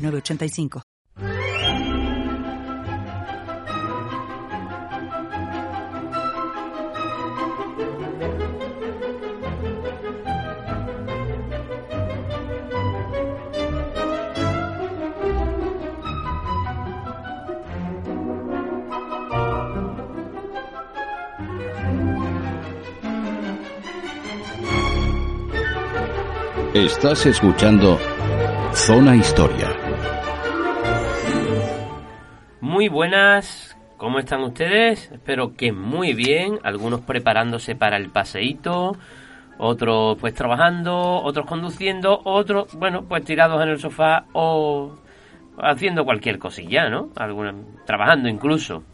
985. Estás escuchando Zona Historia. Muy buenas, ¿cómo están ustedes? Espero que muy bien, algunos preparándose para el paseíto, otros pues trabajando, otros conduciendo, otros, bueno, pues tirados en el sofá o haciendo cualquier cosilla, ¿no? Alguna, trabajando incluso.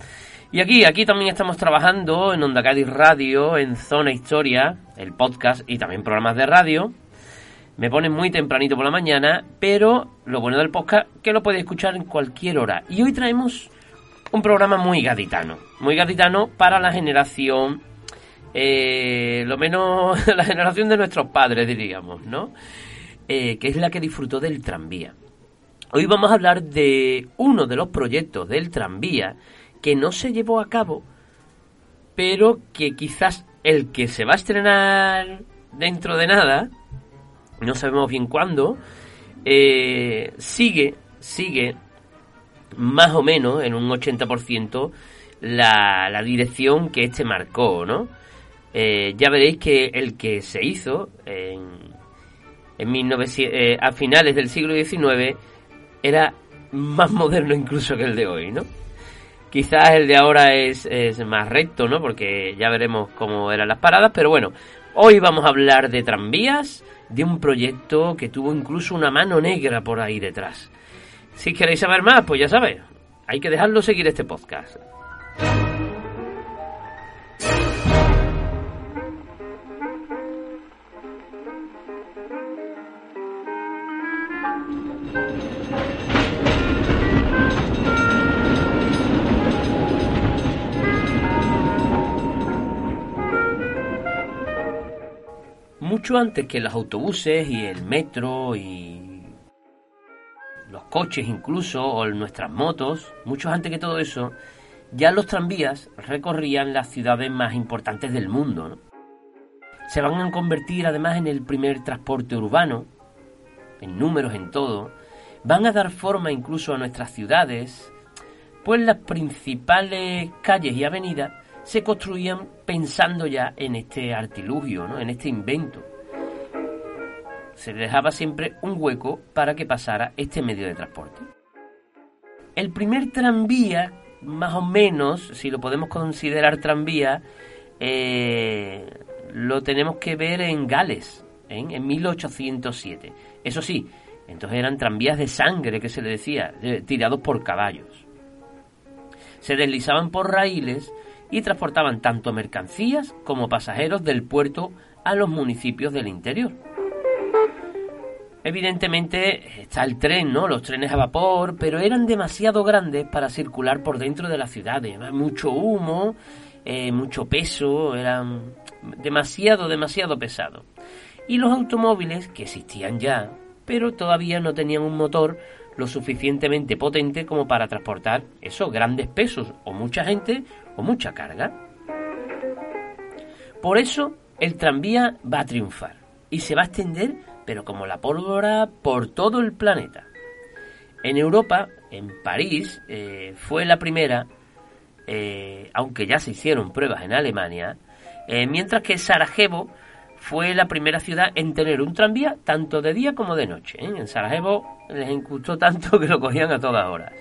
Y aquí, aquí también estamos trabajando en Onda Cádiz Radio, en Zona Historia, el podcast y también programas de radio. Me ponen muy tempranito por la mañana, pero lo bueno del podcast que lo podéis escuchar en cualquier hora. Y hoy traemos un programa muy gaditano, muy gaditano para la generación, eh, lo menos la generación de nuestros padres, diríamos, ¿no? Eh, que es la que disfrutó del tranvía. Hoy vamos a hablar de uno de los proyectos del tranvía que no se llevó a cabo, pero que quizás el que se va a estrenar dentro de nada, no sabemos bien cuándo, eh, sigue, sigue más o menos en un 80% la, la dirección que este marcó, ¿no? Eh, ya veréis que el que se hizo en, en 1900, eh, a finales del siglo XIX era más moderno incluso que el de hoy, ¿no? Quizás el de ahora es, es más recto, ¿no? Porque ya veremos cómo eran las paradas, pero bueno, hoy vamos a hablar de tranvías, de un proyecto que tuvo incluso una mano negra por ahí detrás. Si queréis saber más, pues ya sabéis, hay que dejarlo seguir este podcast. Mucho antes que los autobuses y el metro y los coches incluso, o nuestras motos, mucho antes que todo eso, ya los tranvías recorrían las ciudades más importantes del mundo. Se van a convertir además en el primer transporte urbano, en números, en todo. Van a dar forma incluso a nuestras ciudades, pues las principales calles y avenidas se construían pensando ya en este artilugio, ¿no? en este invento. Se dejaba siempre un hueco para que pasara este medio de transporte. El primer tranvía, más o menos, si lo podemos considerar tranvía, eh, lo tenemos que ver en Gales, en 1807. Eso sí, entonces eran tranvías de sangre, que se le decía, tirados por caballos. Se deslizaban por raíles y transportaban tanto mercancías como pasajeros del puerto a los municipios del interior. Evidentemente está el tren, ¿no? Los trenes a vapor, pero eran demasiado grandes para circular por dentro de las ciudades. Mucho humo, eh, mucho peso, eran demasiado, demasiado pesados. Y los automóviles, que existían ya, pero todavía no tenían un motor lo suficientemente potente como para transportar esos grandes pesos, o mucha gente, o mucha carga. Por eso el tranvía va a triunfar y se va a extender, pero como la pólvora, por todo el planeta. En Europa, en París, eh, fue la primera, eh, aunque ya se hicieron pruebas en Alemania, eh, mientras que Sarajevo fue la primera ciudad en tener un tranvía tanto de día como de noche. En Sarajevo les gustó tanto que lo cogían a todas horas.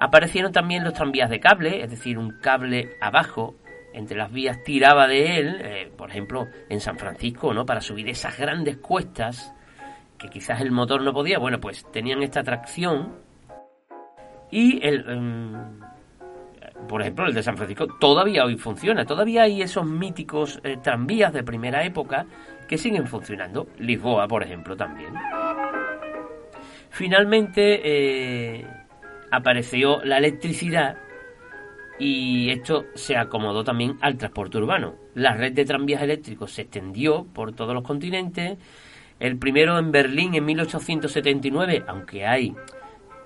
Aparecieron también los tranvías de cable, es decir, un cable abajo entre las vías tiraba de él, eh, por ejemplo, en San Francisco, ¿no? Para subir esas grandes cuestas que quizás el motor no podía, bueno, pues tenían esta tracción y el, em, por ejemplo, el de San Francisco todavía hoy funciona, todavía hay esos míticos eh, tranvías de primera época que siguen funcionando, Lisboa, por ejemplo, también. Finalmente eh, apareció la electricidad y esto se acomodó también al transporte urbano. La red de tranvías eléctricos se extendió por todos los continentes. El primero en Berlín en 1879, aunque hay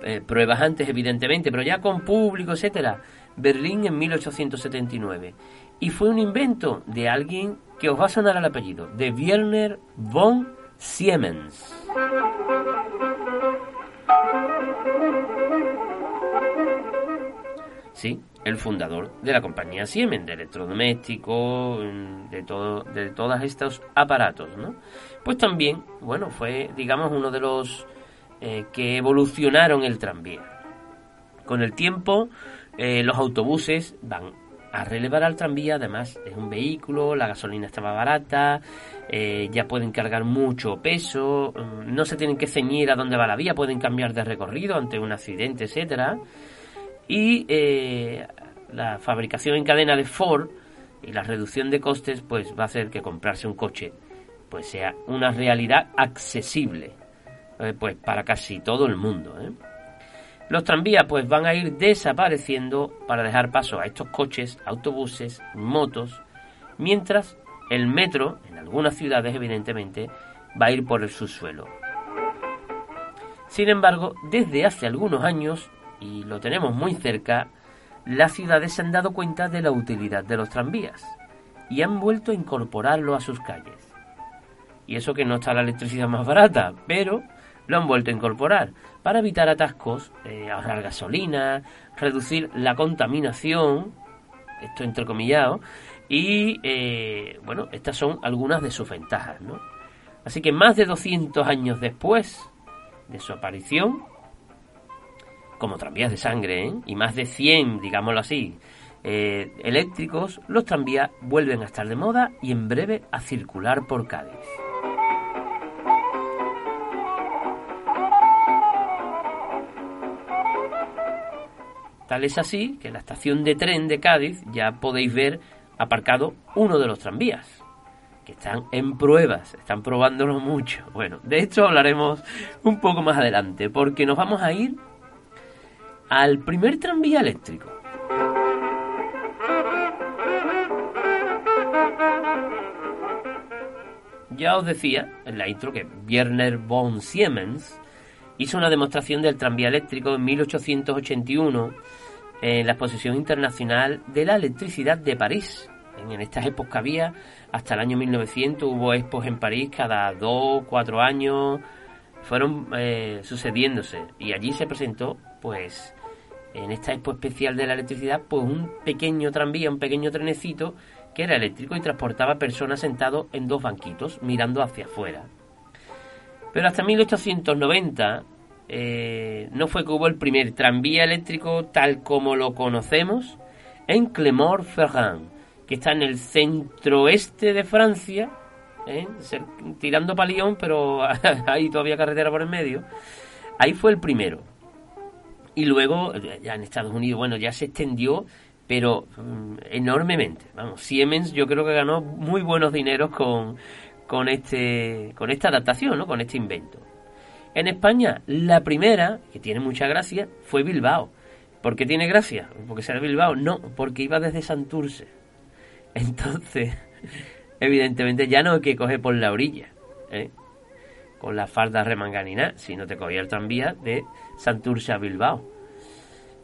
eh, pruebas antes evidentemente, pero ya con público, etcétera. Berlín en 1879. Y fue un invento de alguien que os va a sonar el apellido, de Werner von Siemens. Sí, el fundador de la compañía Siemens, de electrodomésticos, de, todo, de todos estos aparatos, ¿no? Pues también, bueno, fue, digamos, uno de los eh, que evolucionaron el tranvía. Con el tiempo, eh, los autobuses van a relevar al tranvía, además es un vehículo, la gasolina estaba barata, eh, ya pueden cargar mucho peso, mm, no se tienen que ceñir a dónde va la vía, pueden cambiar de recorrido ante un accidente, etcétera. Y la fabricación en cadena de Ford y la reducción de costes, pues va a hacer que comprarse un coche pues sea una realidad accesible eh, pues para casi todo el mundo. ¿eh? Los tranvías pues van a ir desapareciendo para dejar paso a estos coches, autobuses, motos, mientras el metro, en algunas ciudades evidentemente, va a ir por el subsuelo. Sin embargo, desde hace algunos años, y lo tenemos muy cerca, las ciudades se han dado cuenta de la utilidad de los tranvías y han vuelto a incorporarlo a sus calles. Y eso que no está la electricidad más barata, pero lo han vuelto a incorporar para evitar atascos, eh, ahorrar gasolina, reducir la contaminación, esto entrecomillado, y eh, bueno, estas son algunas de sus ventajas, ¿no? Así que más de 200 años después de su aparición, como tranvías de sangre, ¿eh? y más de 100, digámoslo así, eléctricos, los tranvías vuelven a estar de moda y en breve a circular por Cádiz. Tal es así que en la estación de tren de Cádiz ya podéis ver aparcado uno de los tranvías, que están en pruebas, están probándolo mucho. Bueno, de esto hablaremos un poco más adelante, porque nos vamos a ir al primer tranvía eléctrico. Ya os decía en la intro que Werner von Siemens hizo una demostración del tranvía eléctrico en 1881 en la Exposición Internacional de la Electricidad de París. En estas épocas había, hasta el año 1900, hubo expos en París cada dos, cuatro años, fueron eh, sucediéndose. Y allí se presentó, pues, en esta expo especial de la electricidad, pues un pequeño tranvía, un pequeño trenecito que era eléctrico y transportaba personas sentados en dos banquitos, mirando hacia afuera. Pero hasta 1890 eh, no fue que hubo el primer tranvía eléctrico tal como lo conocemos en Clermont-Ferrand, que está en el centro-oeste de Francia, ¿eh? tirando para Lyon, pero hay todavía carretera por el medio. Ahí fue el primero. Y luego, ya en Estados Unidos, bueno, ya se extendió, pero mm, enormemente. Vamos, Siemens yo creo que ganó muy buenos dineros con, con, este, con esta adaptación, ¿no? con este invento. En España, la primera, que tiene mucha gracia, fue Bilbao. ¿Por qué tiene gracia? ¿Porque será Bilbao? No, porque iba desde Santurce. Entonces, evidentemente ya no hay que coger por la orilla, ¿eh? con la falda remanganina, sino te cogía el tranvía de Santurce a Bilbao.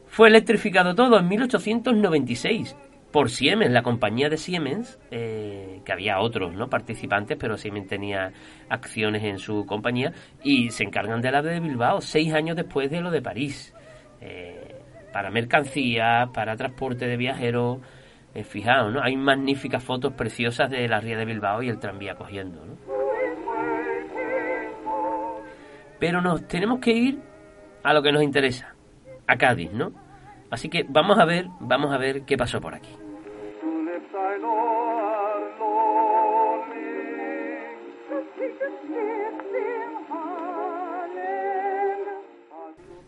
Fue electrificado todo en 1896 por Siemens, la compañía de Siemens, eh, que había otros ¿no? participantes, pero Siemens tenía acciones en su compañía, y se encargan de la de Bilbao seis años después de lo de París. Eh, para mercancías, para transporte de viajeros, eh, fijaos, ¿no? Hay magníficas fotos preciosas de la ría de Bilbao y el tranvía cogiendo, ¿no? Pero nos tenemos que ir a lo que nos interesa, a Cádiz, ¿no? Así que vamos a ver, vamos a ver qué pasó por aquí.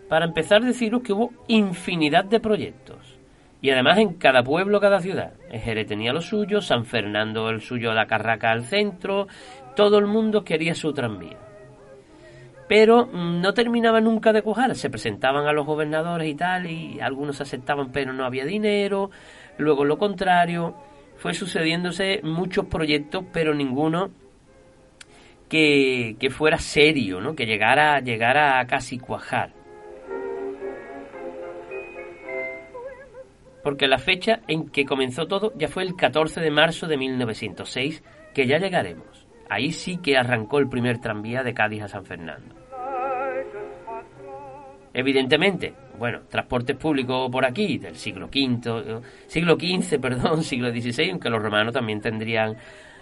Para empezar, deciros que hubo infinidad de proyectos. Y además en cada pueblo, cada ciudad. Jerez tenía lo suyo, San Fernando el suyo, la Carraca al centro. Todo el mundo quería su tranvía. Pero no terminaba nunca de cuajar, se presentaban a los gobernadores y tal, y algunos aceptaban pero no había dinero, luego lo contrario, fue sucediéndose muchos proyectos, pero ninguno que, que fuera serio, ¿no? que llegara, llegara a casi cuajar. porque la fecha en que comenzó todo ya fue el 14 de marzo de 1906, que ya llegaremos. Ahí sí que arrancó el primer tranvía de Cádiz a San Fernando. Evidentemente, bueno, transportes públicos por aquí del siglo V, siglo XV, perdón, siglo XVI, aunque los romanos también tendrían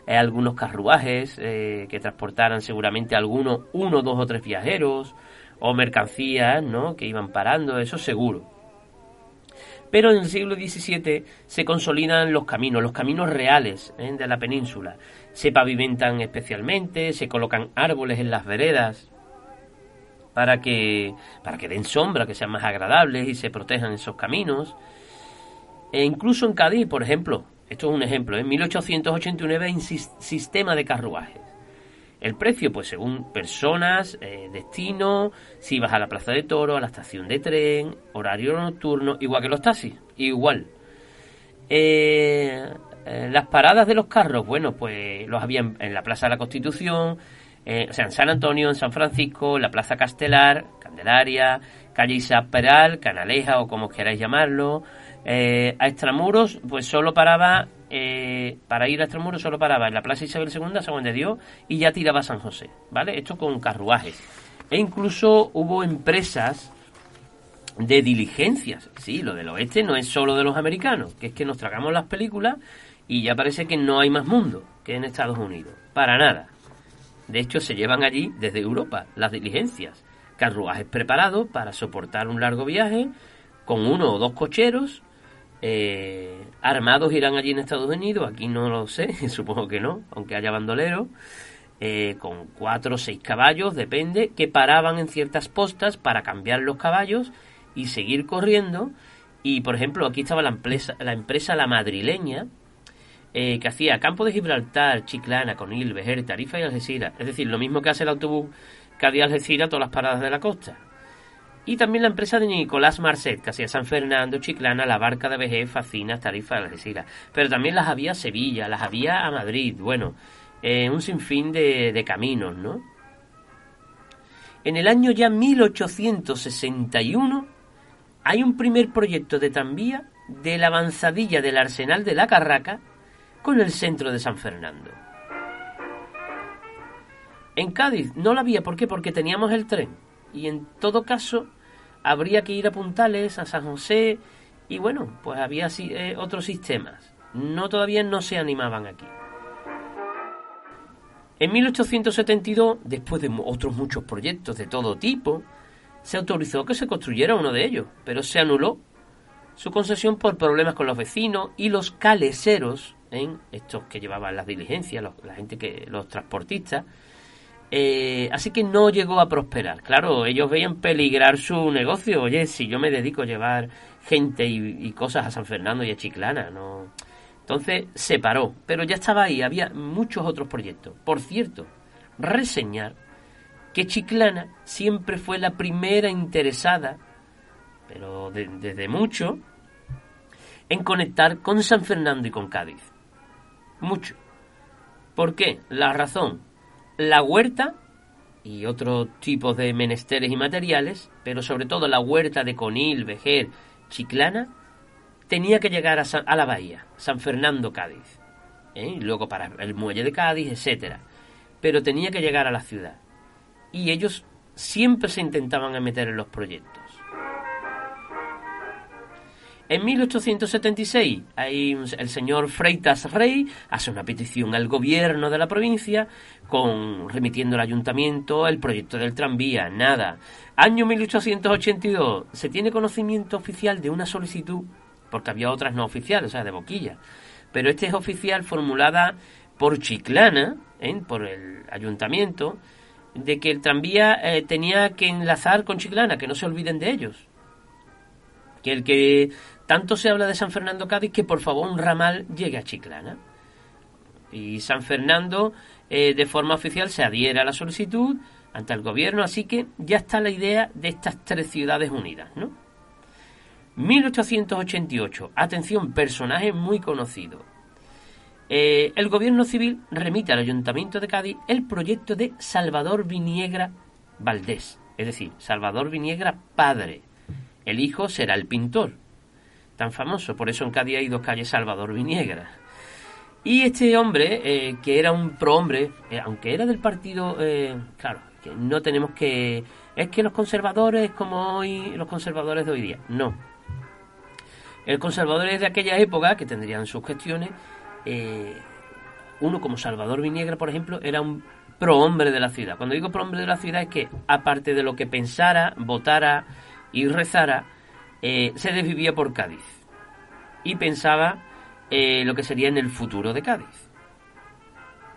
eh, algunos carruajes eh, que transportaran seguramente algunos, uno, dos o tres viajeros o mercancías, ¿no? Que iban parando, eso seguro. Pero en el siglo XVII se consolidan los caminos, los caminos reales ¿eh? de la península. Se pavimentan especialmente, se colocan árboles en las veredas para que, para que den sombra, que sean más agradables y se protejan esos caminos. E incluso en Cádiz, por ejemplo, esto es un ejemplo, en 1889 hay sistema de carruajes. El precio, pues según personas, eh, destino, si vas a la plaza de toro, a la estación de tren, horario nocturno, igual que los taxis, igual. Eh, eh, las paradas de los carros, bueno, pues los había en, la Plaza de la Constitución, o sea, en San Antonio, en San Francisco, la Plaza Castelar, Candelaria, Calle Isaac Canaleja o como queráis llamarlo. a Extramuros, pues solo paraba eh, para ir a Extremadura solo paraba en la Plaza Isabel II, San Juan de Dios, y ya tiraba a San José, ¿vale? Esto con carruajes. E incluso hubo empresas de diligencias. Sí, lo del oeste no es solo de los americanos, que es que nos tragamos las películas y ya parece que no hay más mundo que en Estados Unidos. Para nada. De hecho, se llevan allí desde Europa las diligencias. Carruajes preparados para soportar un largo viaje con uno o dos cocheros eh, armados irán allí en Estados Unidos, aquí no lo sé, supongo que no, aunque haya bandoleros, eh, con cuatro o seis caballos, depende, que paraban en ciertas postas para cambiar los caballos y seguir corriendo. Y por ejemplo, aquí estaba la empresa, la, empresa la Madrileña, eh, que hacía Campo de Gibraltar, Chiclana, Conil, Vejer, Tarifa y Algeciras. Es decir, lo mismo que hace el autobús que había Algeciras, todas las paradas de la costa. Y también la empresa de Nicolás Marcet, que hacía San Fernando, Chiclana, La Barca de Vejez, Facinas, Tarifa, Algeciras. Pero también las había a Sevilla, las había a Madrid, bueno, eh, un sinfín de, de caminos, ¿no? En el año ya 1861 hay un primer proyecto de tranvía de la avanzadilla del Arsenal de la Carraca con el centro de San Fernando. En Cádiz no la había, ¿por qué? Porque teníamos el tren. Y en todo caso, habría que ir a Puntales, a San José, y bueno, pues había eh, otros sistemas. No todavía no se animaban aquí. En 1872, después de otros muchos proyectos de todo tipo, se autorizó que se construyera uno de ellos, pero se anuló su concesión por problemas con los vecinos y los caleseros, en estos que llevaban las diligencias, la gente que los transportistas, eh, así que no llegó a prosperar. Claro, ellos veían peligrar su negocio. Oye, si yo me dedico a llevar gente y, cosas a San Fernando y a Chiclana, no. Entonces se paró, pero ya estaba ahí, había muchos otros proyectos. Por cierto, reseñar que Chiclana siempre fue la primera interesada, pero desde mucho, en conectar con San Fernando y con Cádiz. Mucho. ¿Por qué? La razón, la huerta y otros tipos de menesteres y materiales, pero sobre todo la huerta de Conil, Vejer, Chiclana, tenía que llegar a, la bahía, San Fernando, Cádiz, ¿eh? y luego para el muelle de Cádiz, etcétera. Pero tenía que llegar a la ciudad. Y ellos siempre se intentaban meter en los proyectos. En 1876, el señor Freitas Rey hace una petición al gobierno de la provincia con remitiendo al ayuntamiento el proyecto del tranvía. Nada. Año 1882, se tiene conocimiento oficial de una solicitud, porque había otras no oficiales, o sea, de boquilla. Pero este es oficial formulada por Chiclana, ¿eh? por el ayuntamiento, de que el tranvía eh, tenía que enlazar con Chiclana, que no se olviden de ellos. Que el que tanto se habla de San Fernando Cádiz, que por favor un ramal llegue a Chiclana. Y San Fernando, eh, de forma oficial, se adhiera a la solicitud ante el gobierno, así que ya está la idea de estas tres ciudades unidas, ¿no? 1888, atención, personaje muy conocido. Eh, el gobierno civil remite al Ayuntamiento de Cádiz el proyecto de Salvador Viniegra Valdés, es decir, Salvador Viniegra padre. El hijo será el pintor, tan famoso, por eso en Cádiz hay dos calles Salvador Viniegra. Y este hombre, eh, que era un prohombre, eh, aunque era del partido, claro, que no tenemos que... Es que los conservadores como hoy, los conservadores de hoy día, no. El conservadores de aquella época, que tendrían sus cuestiones, eh, uno como Salvador Viniegra, por ejemplo, era un prohombre de la ciudad. Cuando digo prohombre de la ciudad es que, aparte de lo que pensara, votara y rezara, eh, se desvivía por Cádiz y pensaba eh, lo que sería en el futuro de Cádiz.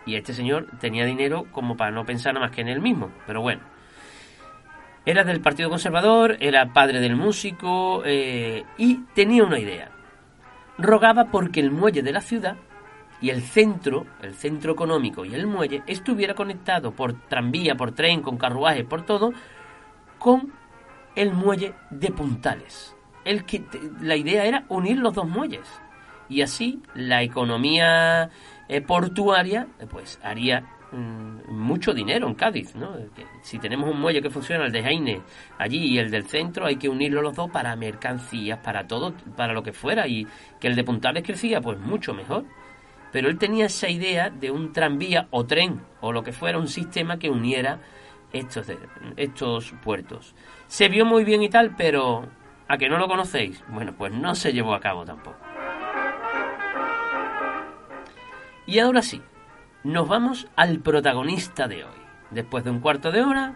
Y este señor tenía dinero como para no pensar nada más que en él mismo, pero bueno. Era del Partido Conservador, era padre del músico y tenía una idea. Rogaba porque el muelle de la ciudad y el centro, el centro económico y el muelle estuviera conectado por tranvía, por tren, con carruaje, por todo, con el muelle de Puntales. El que la idea era unir los dos muelles y así la economía eh, portuaria pues haría mm, mucho dinero en Cádiz, ¿no? Si tenemos un muelle que funciona, el de Jaime, allí y el del centro, hay que unirlo los dos para mercancías, para todo, para lo que fuera, y que el de Puntales crecía, pues mucho mejor pero él tenía esa idea de un tranvía o tren o lo que fuera, un sistema que uniera estos, estos puertos. Se vio muy bien y tal, pero ¿a que no lo conocéis? Bueno, pues no se llevó a cabo tampoco. Y ahora sí, nos vamos al protagonista de hoy. Después de un cuarto de hora,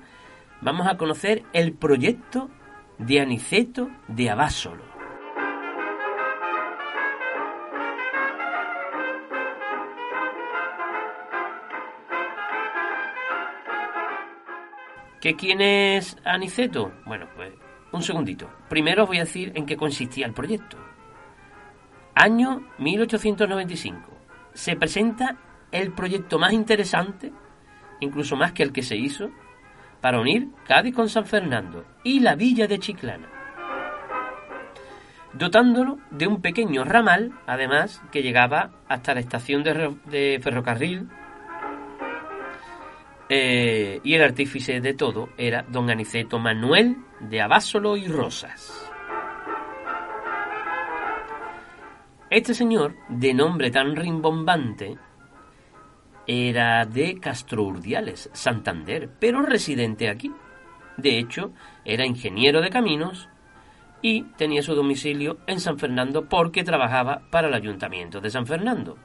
vamos a conocer el proyecto de Aniceto de Abásolo. ¿Que quién es Aniceto? Bueno, pues un segundito. Primero os voy a decir en qué consistía el proyecto. Año 1895. Se presenta el proyecto más interesante, incluso más que el que se hizo, para unir Cádiz con San Fernando y la villa de Chiclana. Dotándolo de un pequeño ramal, además, que llegaba hasta la estación de, ferrocarril eh, y el artífice de todo era don Aniceto Manuel de Abásolo y Rosas. Este señor, de nombre tan rimbombante, era de Castro Urdiales, Santander, pero residente aquí. De hecho, era ingeniero de caminos y tenía su domicilio en San Fernando porque trabajaba para el ayuntamiento de San Fernando.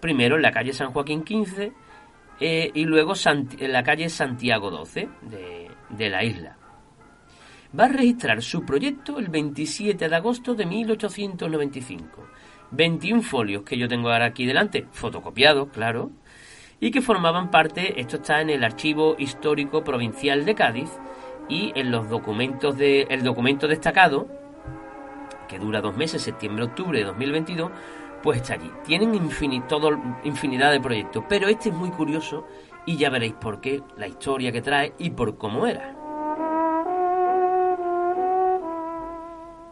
Primero en la calle San Joaquín 15 eh, y luego en la calle Santiago 12 de, la isla. Va a registrar su proyecto el 27 de agosto de 1895. 21 folios que yo tengo ahora aquí delante, fotocopiados, claro, y que formaban parte, esto está en el Archivo Histórico Provincial de Cádiz y en los documentos de, el documento destacado, que dura dos meses, septiembre-octubre de 2022, pues está allí. Tienen infinidad de proyectos, pero este es muy curioso y ya veréis por qué, la historia que trae y por cómo era.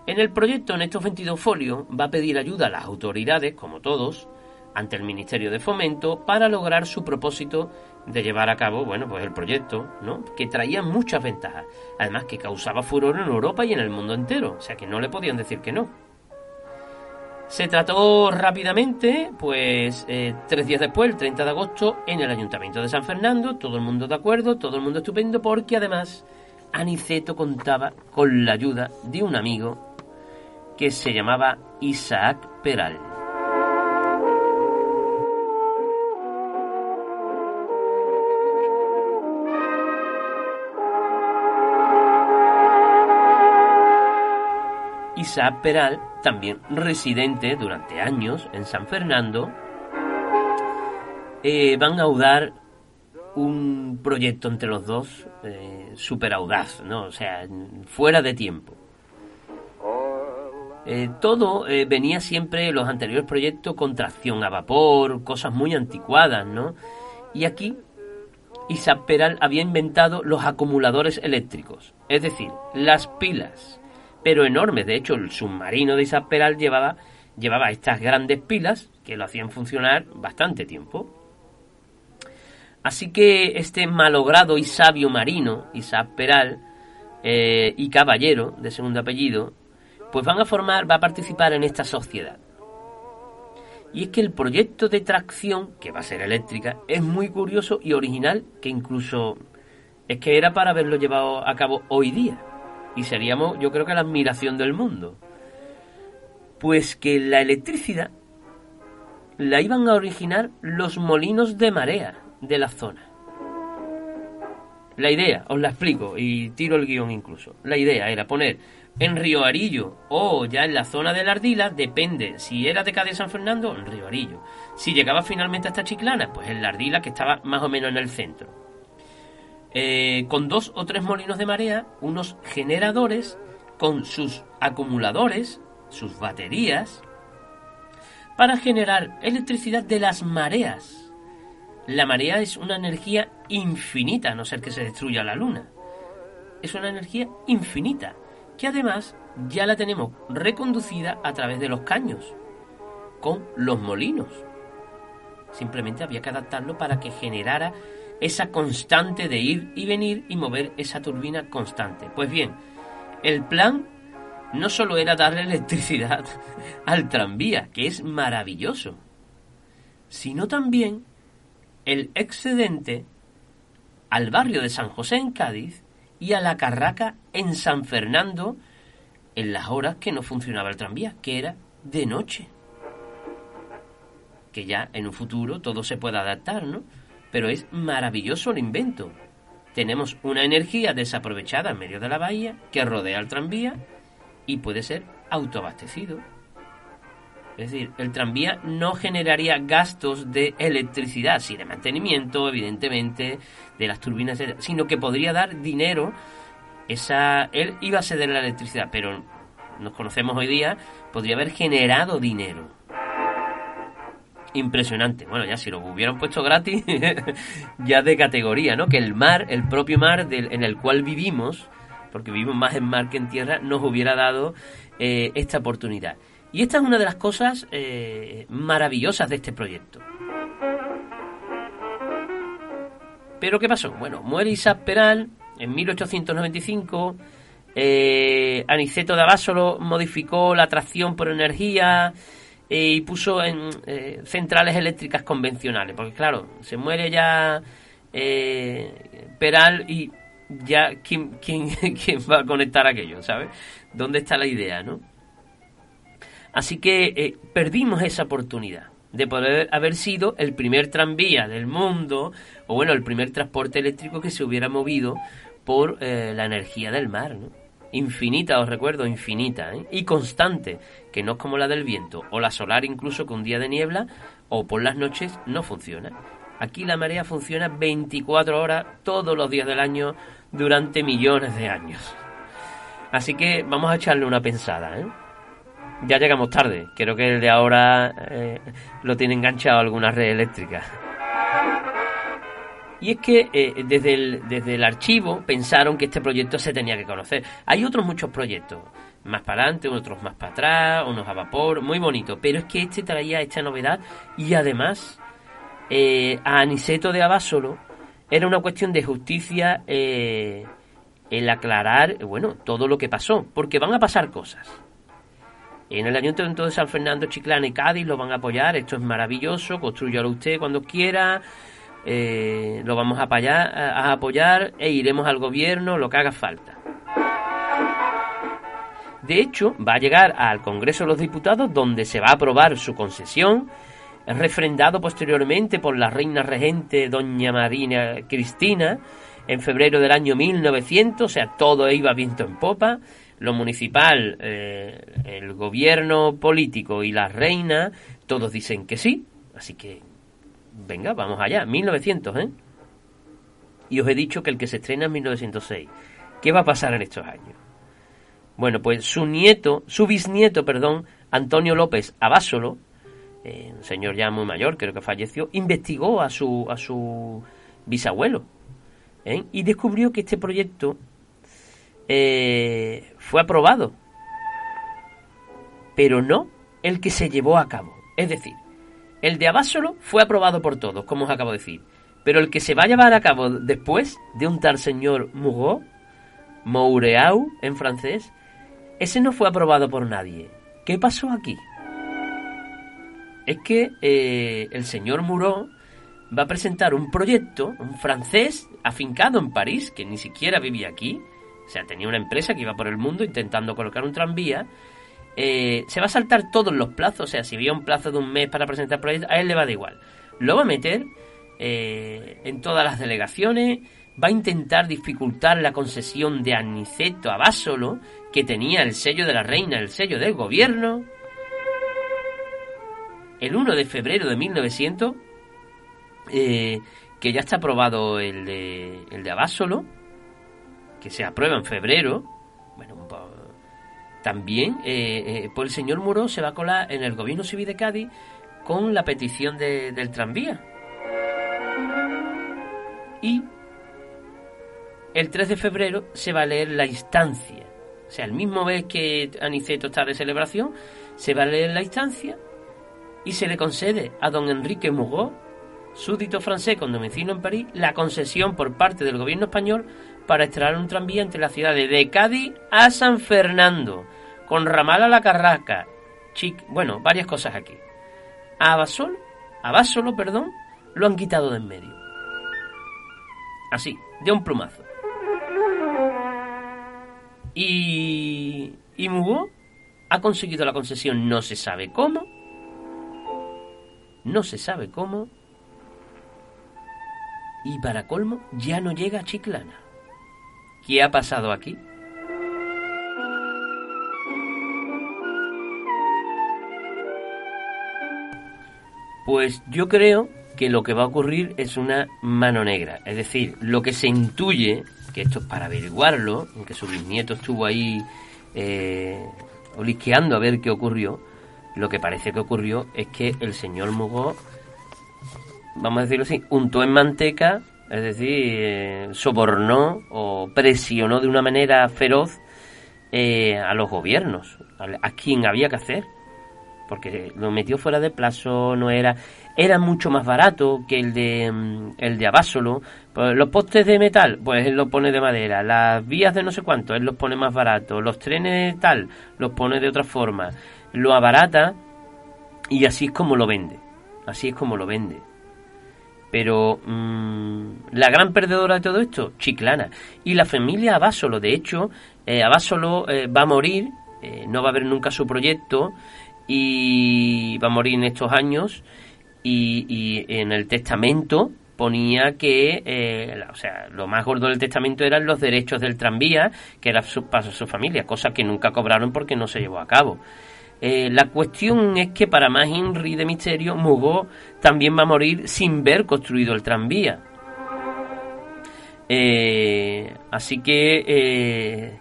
En el proyecto, en estos 22 folios, va a pedir ayuda a las autoridades, como todos, ante el Ministerio de Fomento, para lograr su propósito de llevar a cabo, bueno, pues el proyecto, ¿no? Que traía muchas ventajas. Además que causaba furor en Europa y en el mundo entero. O sea que no le podían decir que no. Se trató rápidamente, pues eh, tres días después, el 30 de agosto, en el Ayuntamiento de San Fernando, todo el mundo de acuerdo, todo el mundo estupendo, porque además Aniceto contaba con la ayuda de un amigo que se llamaba Isaac Peral. Isaac Peral, también residente durante años en San Fernando, eh, van a audar un proyecto entre los dos eh, súper audaz, ¿no? O sea, fuera de tiempo. Eh, todo venía siempre, los anteriores proyectos, con tracción a vapor, cosas muy anticuadas, ¿no? Y aquí Isaac Peral había inventado los acumuladores eléctricos, es decir, las pilas, pero enormes. De hecho, el submarino de Isaac Peral llevaba, llevaba estas grandes pilas que lo hacían funcionar bastante tiempo. Así que este malogrado y sabio marino, Isaac Peral, eh, y caballero de segundo apellido, pues van a formar, va a participar en esta sociedad. Y es que el proyecto de tracción, que va a ser eléctrica, es muy curioso y original, que incluso es que era para haberlo llevado a cabo hoy día. Y seríamos, yo creo que la admiración del mundo. Pues que la electricidad la iban a originar los molinos de marea de la zona. La idea, os la explico y tiro el guion incluso. La idea era poner en Río Arillo o ya en la zona de la Ardila, depende. Si era de Cádiz San Fernando, en Río Arillo. Si llegaba finalmente hasta Chiclana, pues en la Ardila, que estaba más o menos en el centro. Eh, con dos o tres molinos de marea, unos generadores con sus acumuladores, sus baterías, para generar electricidad de las mareas. La marea es una energía infinita, a no ser que se destruya la luna. Es una energía infinita que además ya la tenemos reconducida a través de los caños, con los molinos. Simplemente había que adaptarlo para que generara esa constante de ir y venir y mover esa turbina constante. Pues bien, el plan no solo era darle electricidad al tranvía, que es maravilloso, sino también el excedente al barrio de San José en Cádiz y a la Carraca en San Fernando en las horas que no funcionaba el tranvía, que era de noche. Que ya en un futuro todo se puede adaptar, ¿no? Pero es maravilloso el invento. Tenemos una energía desaprovechada en medio de la bahía que rodea el tranvía y puede ser autoabastecido. Es decir, el tranvía no generaría gastos de electricidad, sí de mantenimiento, evidentemente, de las turbinas, sino que podría dar dinero. Esa, él iba a ceder la electricidad, pero nos conocemos hoy día, podría haber generado dinero. Impresionante. Bueno, ya si lo hubieran puesto gratis, ya de categoría, ¿no? Que el mar, el propio mar del, en el cual vivimos, porque vivimos más en mar que en tierra, nos hubiera dado eh, esta oportunidad. Y esta es una de las cosas eh, maravillosas de este proyecto. Pero ¿qué pasó? Bueno, muere Isaac Peral en 1895. Eh, Aniceto de Abasolo modificó la tracción por energía eh, y puso en centrales eléctricas convencionales. Porque claro, se muere ya Peral y ya ¿quién, quién, quién va a conectar aquello, ¿sabes? ¿Dónde está la idea, no? Así que eh, perdimos esa oportunidad de poder haber sido el primer tranvía del mundo, o bueno, el primer transporte eléctrico que se hubiera movido por eh, la energía del mar, ¿no? Infinita, os recuerdo, infinita, ¿eh? y constante, que no es como la del viento, o la solar incluso con día de niebla, o por las noches no funciona. Aquí la marea funciona 24 horas todos los días del año durante millones de años. Así que vamos a echarle una pensada, ¿eh? ya llegamos tarde. Creo que el de ahora eh, lo tiene enganchado alguna red eléctrica. Y es que eh, desde, el, desde el archivo pensaron que este proyecto se tenía que conocer. Hay otros muchos proyectos, más para adelante, otros más para atrás, unos a vapor, muy bonito. Pero es que este traía esta novedad y además eh, a Aniceto de Abasolo era una cuestión de justicia el aclarar, bueno, todo lo que pasó, porque van a pasar cosas. En el Ayuntamiento de San Fernando, Chiclana y Cádiz lo van a apoyar. Esto es maravilloso. Construyalo usted cuando quiera. Eh, lo vamos a apoyar, apoyar e iremos al gobierno lo que haga falta. De hecho, va a llegar al Congreso de los Diputados donde se va a aprobar su concesión, refrendado posteriormente por la reina regente doña Marina Cristina en febrero del año 1900, o sea, todo iba viento en popa lo municipal, eh, el gobierno político y la reina, todos dicen que sí, así que venga, vamos allá, 1900, ¿eh? y os he dicho que el que se estrena en 1906. ¿Qué va a pasar en estos años? Bueno, pues su nieto, su bisnieto, perdón, Antonio López Abásolo, eh, un señor ya muy mayor, creo que falleció, investigó a su, a su bisabuelo ¿eh? y descubrió que este proyecto eh, fue aprobado, pero no el que se llevó a cabo. Es decir, el de Abásolo fue aprobado por todos, como os acabo de decir, pero el que se va a llevar a cabo después de un tal señor Mugot, Moureau en francés, ese no fue aprobado por nadie. ¿Qué pasó aquí? Es que eh, el señor Muró va a presentar un proyecto, un francés afincado en París, que ni siquiera vivía aquí, o sea, tenía una empresa que iba por el mundo intentando colocar un tranvía, eh, se va a saltar todos los plazos, o sea, si había un plazo de un mes para presentar el proyecto, a él le va de igual. Lo va a meter eh, en todas las delegaciones, va a intentar dificultar la concesión de Aniceto a que tenía el sello de la reina, el sello del gobierno. El 1 de febrero de 1900, eh, que ya está aprobado el de, el de Abásolo, que se aprueba en febrero, bueno, también eh, pues el señor Muro se va a colar en el gobierno civil de Cádiz con la petición del tranvía. Y el 3 de febrero se va a leer la instancia. O sea, el mismo mes que Aniceto está de celebración, se va a leer la instancia y se le concede a don Enrique Mugot, súdito francés con domicilio en París, la concesión por parte del gobierno español para extraer un tranvía entre las ciudades de Cádiz a San Fernando, con ramal a la Carrasca, chic, bueno, varias cosas aquí. A Basol, a Basolo, perdón, lo han quitado de en medio. Así, de un plumazo. Y, y Mugo ha conseguido la concesión, no se sabe cómo, no se sabe cómo, y para colmo ya no llega a Chiclana. ¿Qué ha pasado aquí? Pues yo creo que lo que va a ocurrir es una mano negra. Es decir, lo que se intuye, que esto es para averiguarlo, aunque su bisnieto estuvo ahí eh, olisqueando a ver qué ocurrió, lo que parece que ocurrió es que el señor Mugo, vamos a decirlo así, untó en manteca es decir, eh, sobornó o presionó de una manera feroz eh, a los gobiernos, a, quien había que hacer, porque lo metió fuera de plazo, no era, era mucho más barato que el de mm, el de Abásolo. Pues los postes de metal, pues él los pone de madera, las vías de no sé cuánto, él los pone más barato, los trenes tal, los pone de otra forma, lo abarata y así es como lo vende, así es como lo vende. Pero mmm, la gran perdedora de todo esto, Chiclana. Y la familia Abásolo, de hecho, eh, Abásolo eh, va a morir, eh, no va a haber nunca su proyecto y va a morir en estos años. Y, y en el testamento ponía que, eh, o sea, lo más gordo del testamento eran los derechos del tranvía, que era su, para su familia, cosa que nunca cobraron porque no se llevó a cabo. Eh, la cuestión es que para más Henry de misterio, Mugo también va a morir sin ver construido el tranvía. Eh, así que eh,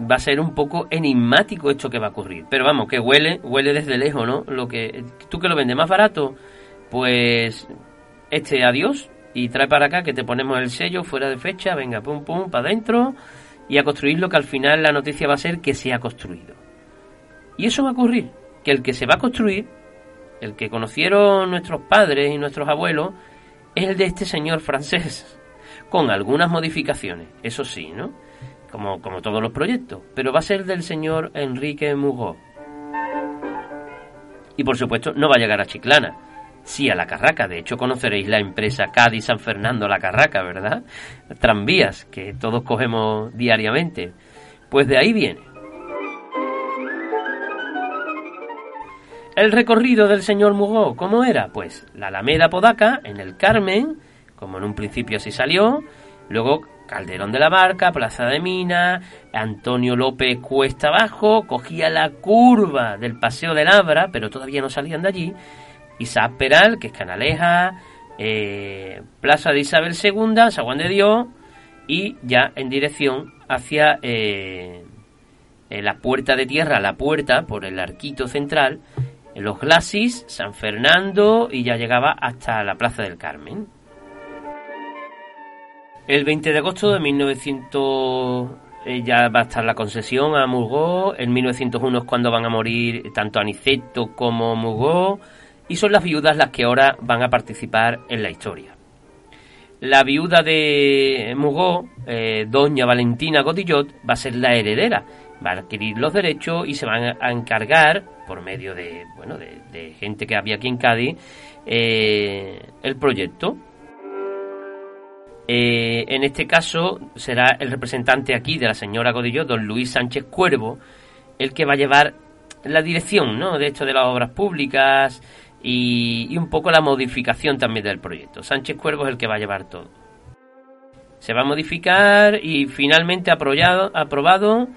va a ser un poco enigmático esto que va a ocurrir. Pero vamos, que huele, huele desde lejos, ¿no? Lo que tú que lo vendes más barato, pues este adiós y trae para acá que te ponemos el sello fuera de fecha, venga, pum pum, para adentro y a construir lo que al final la noticia va a ser que se ha construido. Y eso va a ocurrir, que el que se va a construir, el que conocieron nuestros padres y nuestros abuelos, es el de este señor francés, con algunas modificaciones, eso sí, ¿no? Como, como todos los proyectos, pero va a ser del señor Enrique Mugot. Y por supuesto no va a llegar a Chiclana, sí a la Carraca. De hecho, conoceréis la empresa Cádiz San Fernando La Carraca, ¿verdad? Tranvías que todos cogemos diariamente. Pues de ahí viene. El recorrido del señor Mugó, ¿cómo era? Pues la Alameda Podaca, en el Carmen, como en un principio así salió, luego Calderón de la Barca, Plaza de Mina, Antonio López Cuesta Abajo, cogía la curva del Paseo de Labra, pero todavía no salían de allí, Isaac Peral, que es Canaleja, eh, Plaza de Isabel II, San Juan de Dios, y ya en dirección hacia eh, la puerta de tierra, la puerta por el arquito central, los Glacis, San Fernando y ya llegaba hasta la Plaza del Carmen. El 20 de agosto de 1900 eh, ya va a estar la concesión a Mugó. En 1901 es cuando van a morir tanto Aniceto como Mugó. Y son las viudas las que ahora van a participar en la historia. La viuda de Mugó, eh, doña Valentina Godillot, va a ser la heredera. Va a adquirir los derechos y se van a encargar, por medio de, bueno, de, gente que había aquí en Cádiz, eh, el proyecto. Eh, en este caso será el representante aquí de la señora Godillo, don Luis Sánchez Cuervo, el que va a llevar la dirección ¿no? de hecho de las obras públicas y, un poco la modificación también del proyecto. Sánchez Cuervo es el que va a llevar todo. Se va a modificar y finalmente aprobado, aprobado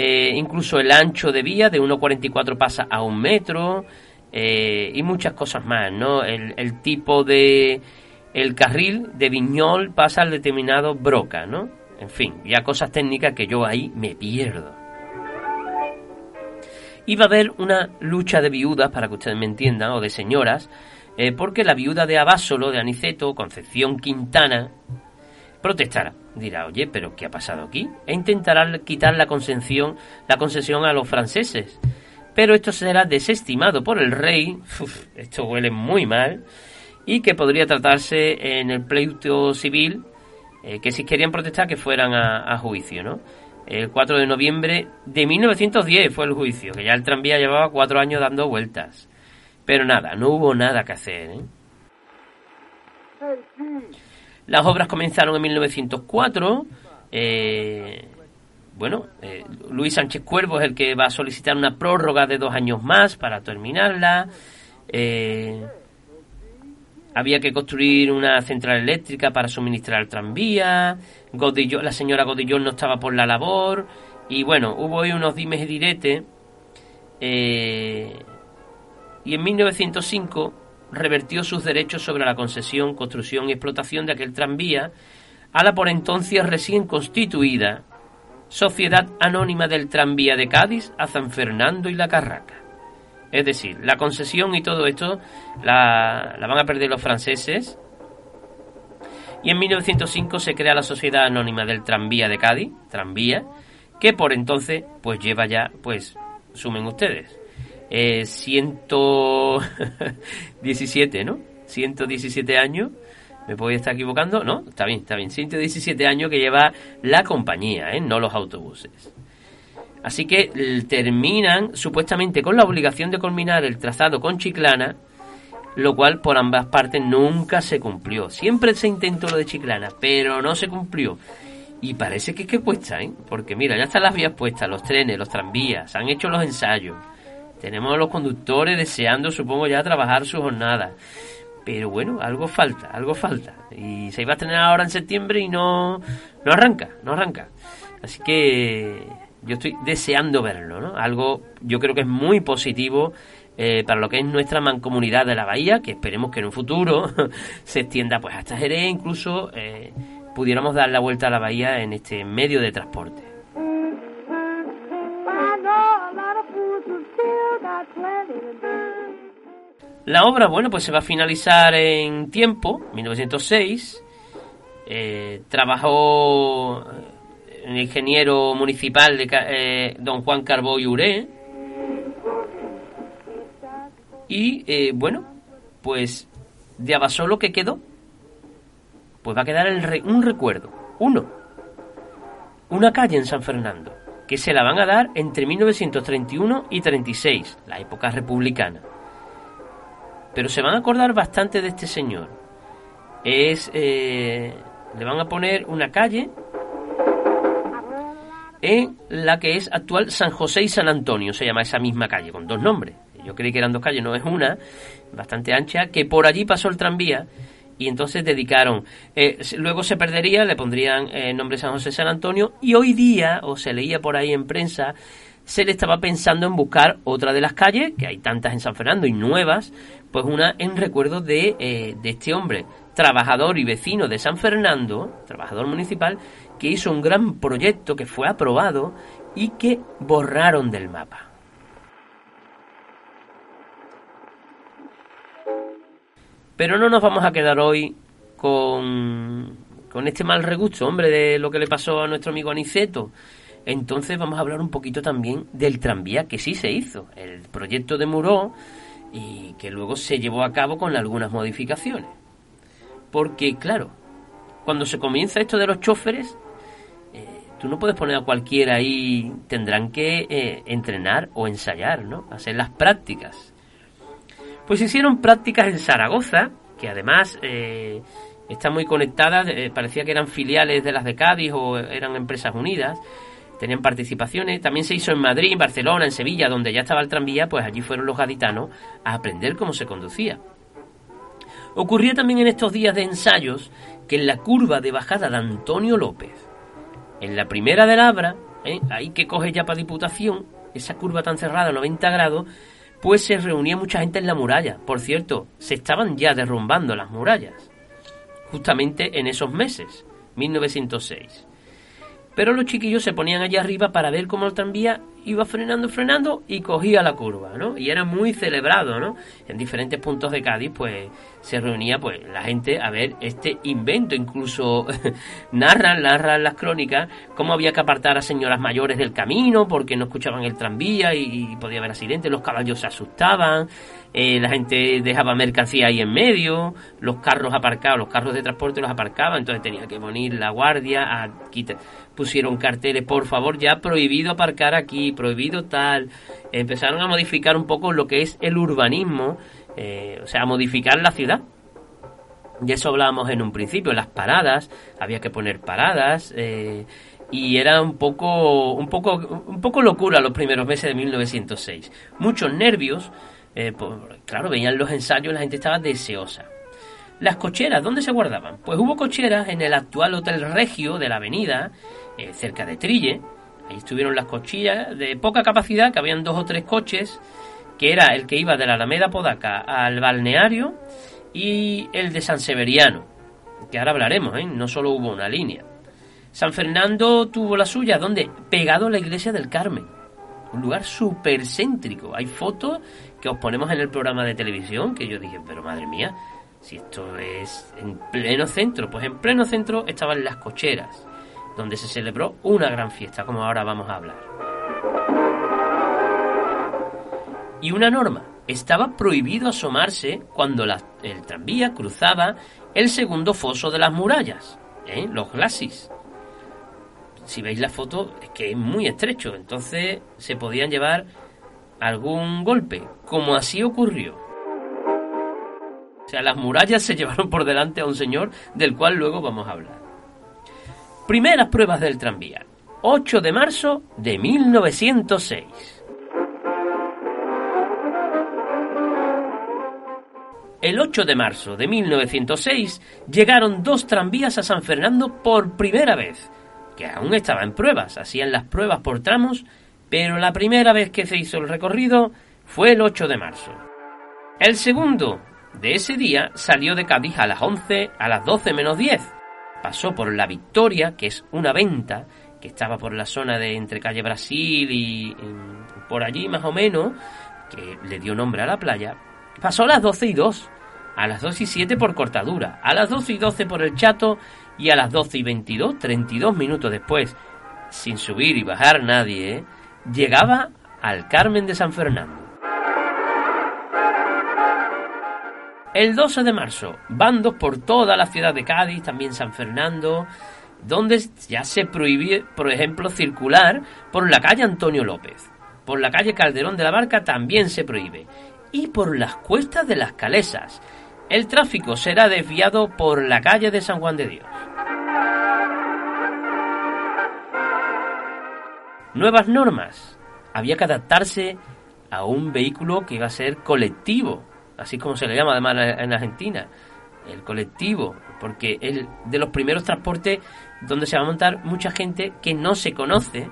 eh, incluso el ancho de vía de 1,44 pasa a un metro eh, y muchas cosas más, ¿no? el tipo de el carril de Viñol pasa al determinado Broca, ¿no? En fin, ya cosas técnicas que yo ahí me pierdo. Iba a haber una lucha de viudas, para que ustedes me entiendan, o de señoras, eh, porque la viuda de Abásolo, de Aniceto, Concepción Quintana, protestará. Dirá, oye, pero ¿qué ha pasado aquí? E intentará quitar la concesión, la concesión a los franceses. Pero esto será desestimado por el rey. esto huele muy mal y que podría tratarse en el pleito civil, eh, que si querían protestar que fueran a, juicio, ¿no? El 4 de noviembre de 1910 fue el juicio, que ya el tranvía llevaba cuatro años dando vueltas. Pero nada, no hubo nada que hacer. ¿eh? Las obras comenzaron en 1904. Eh, bueno, Luis Sánchez Cuervo es el que va a solicitar una prórroga de dos años más para terminarla. Eh, había que construir una central eléctrica para suministrar el tranvía, la señora Godillón no estaba por la labor, y bueno, hubo ahí unos dimes y diretes, eh, y en 1905 revertió sus derechos sobre la concesión, construcción y explotación de aquel tranvía a la por entonces recién constituida Sociedad Anónima del Tranvía de Cádiz a San Fernando y la Carraca. Es decir, la concesión y todo esto la, van a perder los franceses. Y en 1905 se crea la Sociedad Anónima del Tranvía de Cádiz, Tranvía, que por entonces pues lleva ya, pues, sumen ustedes, eh, 117, ¿no? 117 años, me puedo estar equivocando, ¿no? Está bien, está bien, 117 años que lleva la compañía, ¿eh? No los autobuses. Así que terminan supuestamente con la obligación de culminar el trazado con Chiclana, lo cual por ambas partes nunca se cumplió. Siempre se intentó lo de Chiclana, pero no se cumplió. Y parece que es que cuesta, ¿eh? Porque mira, ya están las vías puestas, los trenes, los tranvías, han hecho los ensayos. Tenemos a los conductores deseando, supongo, ya trabajar su jornada. Pero bueno, algo falta, algo falta. Y se iba a tener ahora en septiembre y no, no arranca, no arranca. Así que yo estoy deseando verlo, ¿no? Algo yo creo que es muy positivo eh, para lo que es nuestra mancomunidad de la bahía, que esperemos que en un futuro se extienda pues hasta Jerez, incluso eh, pudiéramos dar la vuelta a la bahía en este medio de transporte. La obra, bueno, pues se va a finalizar en tiempo, 1906. Eh, trabajó el ingeniero municipal de eh, don Juan Carbó y Uré. Y eh, bueno, pues de Abasolo que quedó, pues va a quedar el un recuerdo, uno, una calle en San Fernando, que se la van a dar entre 1931 y 36, la época republicana. Pero se van a acordar bastante de este señor. Es, eh, le van a poner una calle en la que es actual San José y San Antonio, se llama esa misma calle, con dos nombres. Yo creí que eran dos calles, no es una, bastante ancha, que por allí pasó el tranvía y entonces dedicaron. Eh, luego se perdería, le pondrían el nombre San José San Antonio y hoy día, o se leía por ahí en prensa, se le estaba pensando en buscar otra de las calles, que hay tantas en San Fernando y nuevas, pues una en recuerdo de, eh, de este hombre, trabajador y vecino de San Fernando, trabajador municipal, que hizo un gran proyecto que fue aprobado y que borraron del mapa. Pero no nos vamos a quedar hoy con, con este mal regusto, hombre, de lo que le pasó a nuestro amigo Aniceto. Entonces vamos a hablar un poquito también del tranvía que sí se hizo, el proyecto de Muró y que luego se llevó a cabo con algunas modificaciones. Porque claro, cuando se comienza esto de los choferes, eh, tú no puedes poner a cualquiera ahí, tendrán que eh, entrenar o ensayar, ¿no? Hacer las prácticas. Pues hicieron prácticas en Zaragoza, que además eh, están muy conectadas, parecía que eran filiales de las de Cádiz o eran empresas unidas, tenían participaciones. También se hizo en Madrid, en Barcelona, en Sevilla, donde ya estaba el tranvía, pues allí fueron los gaditanos a aprender cómo se conducía. Ocurría también en estos días de ensayos que en la curva de bajada de Antonio López, en la primera de Labra, ¿eh? ahí que coge ya para Diputación, esa curva tan cerrada, 90 grados, pues se reunía mucha gente en la muralla. Por cierto, se estaban ya derrumbando las murallas, justamente en esos meses, 1906. Pero los chiquillos se ponían allá arriba para ver cómo el tranvía iba frenando, frenando y cogía la curva, ¿no? Y era muy celebrado, ¿no? En diferentes puntos de Cádiz, pues se reunía pues la gente a ver este invento, incluso narran, narran las crónicas cómo había que apartar a señoras mayores del camino porque no escuchaban el tranvía y, podía haber accidentes, los caballos se asustaban, eh, la gente dejaba mercancía ahí en medio, los carros aparcados, los carros de transporte los aparcaban, entonces tenía que poner la guardia a quitar, pusieron carteles, por favor, ya prohibido aparcar aquí, prohibido tal, empezaron a modificar un poco lo que es el urbanismo, eh, o sea, modificar la ciudad. Y eso hablábamos en un principio, las paradas, había que poner paradas, eh, y era un poco, un poco, un poco locura los primeros meses de 1906. Muchos nervios, eh, claro, veían los ensayos, la gente estaba deseosa. Las cocheras, ¿dónde se guardaban? Pues hubo cocheras en el actual Hotel Regio de la Avenida, eh, cerca de Trille. Ahí estuvieron las cochillas de poca capacidad, que habían dos o tres coches, que era el que iba de la Alameda Podaca al balneario y el de San Severiano, que ahora hablaremos, ¿eh? no solo hubo una línea. San Fernando tuvo la suya, donde pegado a la iglesia del Carmen un lugar súper céntrico. Hay fotos que os ponemos en el programa de televisión que yo dije, pero madre mía, si esto es en pleno centro, pues en pleno centro estaban las cocheras, donde se celebró una gran fiesta, como ahora vamos a hablar. Y una norma, estaba prohibido asomarse cuando el tranvía cruzaba el segundo foso de las murallas, ¿eh? los glacis si veis la foto, es que es muy estrecho, entonces se podían llevar algún golpe, como así ocurrió. O sea, las murallas se llevaron por delante a un señor del cual luego vamos a hablar. Primeras pruebas del tranvía. 8 de marzo de 1906. El 8 de marzo de 1906 llegaron dos tranvías a San Fernando por primera vez, que aún estaba en pruebas, hacían las pruebas por tramos, pero la primera vez que se hizo el recorrido fue el 8 de marzo. El segundo de ese día salió de Cádiz a las 11, a las 12 menos 10. Pasó por La Victoria, que es una venta que estaba por la zona de entre calle Brasil y, por allí más o menos, que le dio nombre a la playa. Pasó a las 12 y 2, a las 2 y 7 por cortadura, a las 12 y 12 por el Chato y a las 12 y 22, 32 minutos después, sin subir y bajar nadie, ¿eh? llegaba al Carmen de San Fernando. El 12 de marzo, bandos por toda la ciudad de Cádiz, también San Fernando, donde ya se prohíbe, por ejemplo, circular por la calle Antonio López. Por la calle Calderón de la Barca también se prohíbe. Y por las cuestas de las Calesas. El tráfico será desviado por la calle de San Juan de Dios. nuevas normas. Había que adaptarse a un vehículo que iba a ser colectivo, así como se le llama además en Argentina, el colectivo, porque es de los primeros transportes donde se va a montar mucha gente que no se conoce,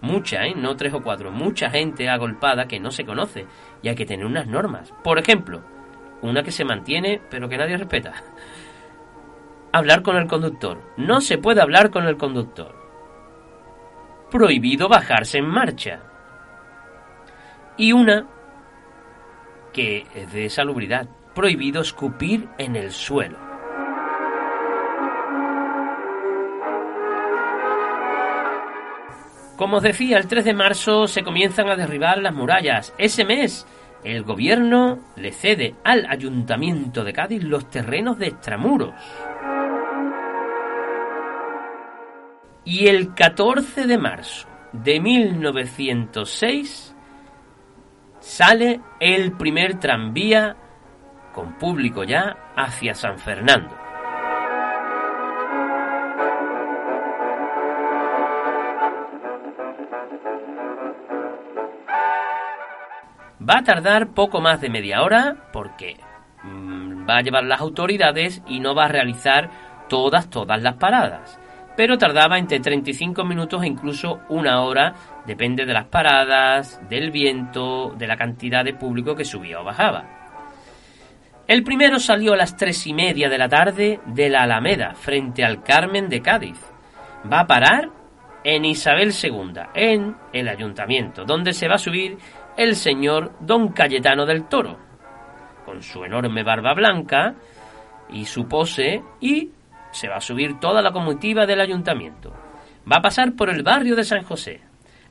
mucha, ¿eh? no tres o cuatro, mucha gente agolpada que no se conoce y hay que tener unas normas. Por ejemplo, una que se mantiene pero que nadie respeta. Hablar con el conductor. No se puede hablar con el conductor. Prohibido bajarse en marcha. Y una que es de salubridad. Prohibido escupir en el suelo. Como os decía, el 3 de marzo se comienzan a derribar las murallas. Ese mes, el gobierno le cede al ayuntamiento de Cádiz los terrenos de extramuros. Y el 14 de marzo de 1906 sale el primer tranvía con público ya hacia San Fernando. Va a tardar poco más de media hora porque mm, va a llevar las autoridades y no va a realizar todas, todas las paradas. Pero tardaba entre 35 minutos e incluso una hora, depende de las paradas, del viento, de la cantidad de público que subía o bajaba. El primero salió a las tres y media de la tarde de la Alameda, frente al Carmen de Cádiz. Va a parar en Isabel II, en el ayuntamiento, donde se va a subir el señor don Cayetano del Toro, con su enorme barba blanca y su pose, y se va a subir toda la comitiva del ayuntamiento. Va a pasar por el barrio de San José.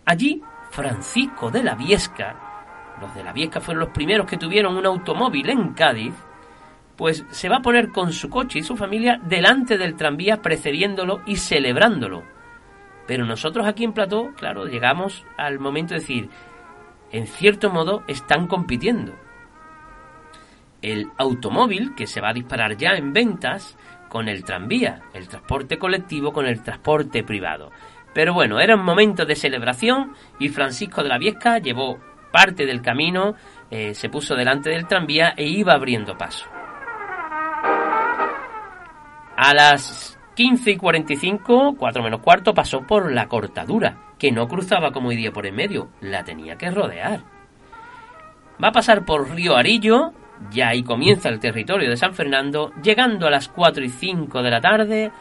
Allí, Francisco de la Viesca, los de la Viesca fueron los primeros que tuvieron un automóvil en Cádiz, pues se va a poner con su coche y su familia delante del tranvía precediéndolo y celebrándolo. Pero nosotros aquí en Plató, claro, llegamos al momento de decir, en cierto modo, están compitiendo. El automóvil, que se va a disparar ya en ventas, con el tranvía, el transporte colectivo con el transporte privado. Pero bueno, era un momento de celebración y Francisco de la Viesca llevó parte del camino, eh, se puso delante del tranvía e iba abriendo paso. A las 15 y 45, 4 menos cuarto, pasó por la cortadura, que no cruzaba como iría por en medio, la tenía que rodear. Va a pasar por Río Arillo, ya ahí comienza el territorio de San Fernando, llegando a las 4 y 5 de la tarde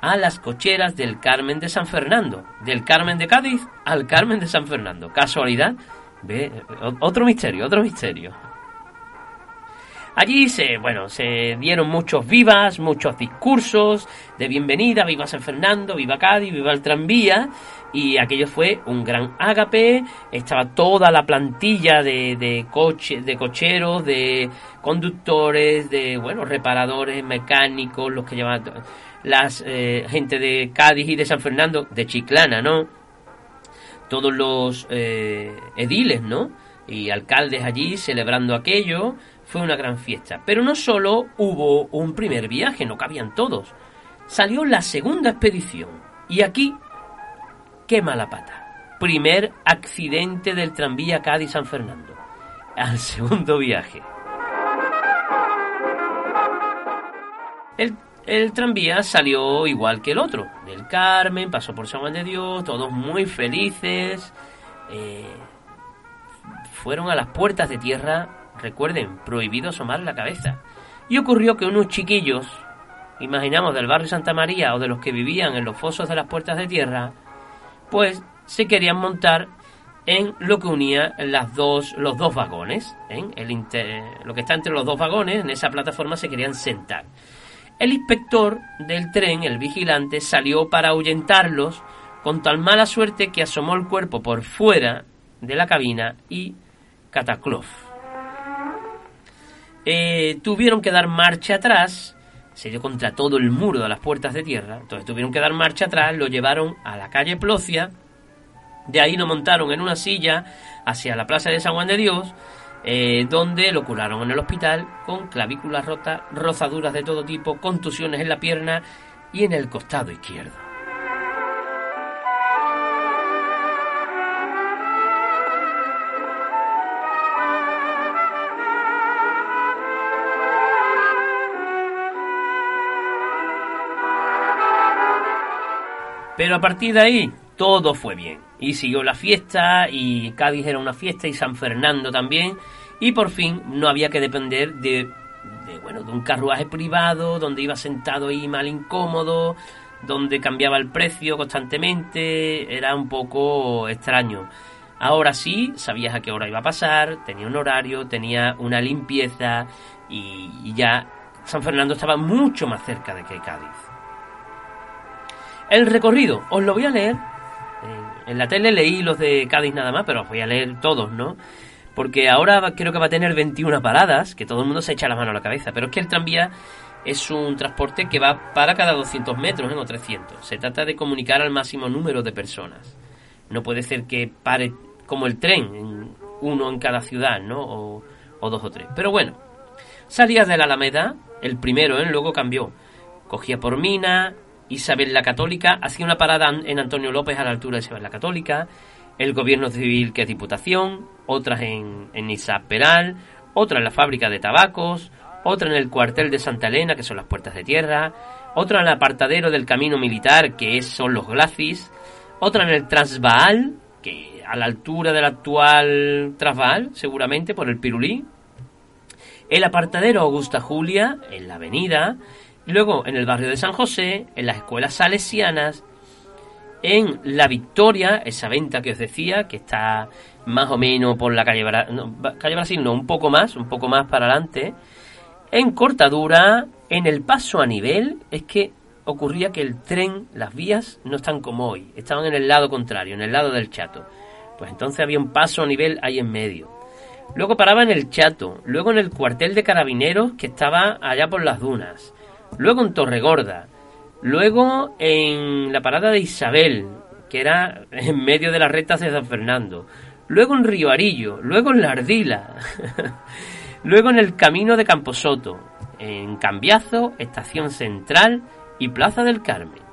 a las cocheras del Carmen de San Fernando. Del Carmen de Cádiz al Carmen de San Fernando. ¿Casualidad? Ve, otro misterio, otro misterio. Allí se, bueno, se dieron muchos vivas, muchos discursos de bienvenida, viva San Fernando, viva Cádiz, viva el tranvía, y aquello fue un gran ágape, estaba toda la plantilla de, de, coche, de cocheros, de conductores, de, bueno, reparadores, mecánicos, los que llevaban, las eh, gente de Cádiz y de San Fernando, de Chiclana, ¿no? Todos los eh, ediles, ¿no? Y alcaldes allí celebrando aquello, fue una gran fiesta. Pero no solo hubo un primer viaje, no cabían todos. Salió la segunda expedición. Y aquí, qué mala pata. Primer accidente del tranvía Cádiz-San Fernando. Al segundo viaje. El, el, tranvía salió igual que el otro. Del Carmen, pasó por San Juan de Dios, todos muy felices. Eh, fueron a las puertas de tierra Recuerden, prohibido asomar la cabeza. Y ocurrió que unos chiquillos, imaginamos del barrio Santa María o de los que vivían en los fosos de las puertas de tierra, pues se querían montar en lo que unía las dos, los dos vagones. ¿eh? El lo que está entre los dos vagones, en esa plataforma se querían sentar. El inspector del tren, el vigilante, salió para ahuyentarlos con tal mala suerte que asomó el cuerpo por fuera de la cabina y cataclof eh, tuvieron que dar marcha atrás, se dio contra todo el muro de las puertas de tierra, entonces tuvieron que dar marcha atrás, lo llevaron a la calle Plocia, de ahí lo montaron en una silla hacia la plaza de San Juan de Dios, eh, donde lo curaron en el hospital con clavículas rotas, rozaduras de todo tipo, contusiones en la pierna y en el costado izquierdo. Pero a partir de ahí, todo fue bien. y siguió la fiesta y Cádiz era una fiesta y San Fernando también. Y por fin no había que depender de, bueno de un carruaje privado donde iba sentado ahí mal incómodo donde cambiaba el precio constantemente. Era un poco extraño. Ahora sí sabías a qué hora iba a pasar tenía un horario tenía una limpieza y ya San Fernando estaba mucho más cerca de que Cádiz el recorrido os lo voy a leer en la tele leí los de Cádiz nada más, pero voy a leer todos, ¿no? Porque ahora creo que va a tener 21 paradas, que todo el mundo se echa la mano a la cabeza. Pero es que el tranvía es un transporte que va para cada 200 metros ¿eh? o 300. Se trata de comunicar al máximo número de personas. No puede ser que pare como el tren, uno en cada ciudad, ¿no? O, o dos o tres. Pero bueno, salía de la Alameda, el primero, ¿eh? luego cambió. Cogía por Mina, Isabel la Católica hacía una parada en Antonio López a la altura de Isabel la Católica, el gobierno civil que es Diputación, otras en, en Peral, otra en la fábrica de tabacos, otra en el cuartel de Santa Elena, que son las puertas de tierra, otra en el apartadero del camino militar, que es, son los glacis, otra en el Transvaal, que a la altura del actual Transvaal, seguramente, por el Pirulí, el apartadero Augusta Julia, en la avenida, Luego, en el barrio de San José, en las escuelas salesianas, en La Victoria, esa venta que os decía, que está más o menos por la calle, calle Brasil, no, un poco más, un poco más para adelante. En Cortadura, en el paso a nivel, es que ocurría que el tren, las vías, no están como hoy, estaban en el lado contrario, en el lado del Chato. Pues entonces había un paso a nivel ahí en medio. Luego paraba en el Chato, luego en el cuartel de carabineros que estaba allá por las dunas luego en Torregorda, luego en la parada de Isabel, que era en medio de las rectas de San Fernando, luego en Río Arillo, luego en La Ardila, luego en el camino de Camposoto, en Cambiazo, Estación Central y Plaza del Carmen.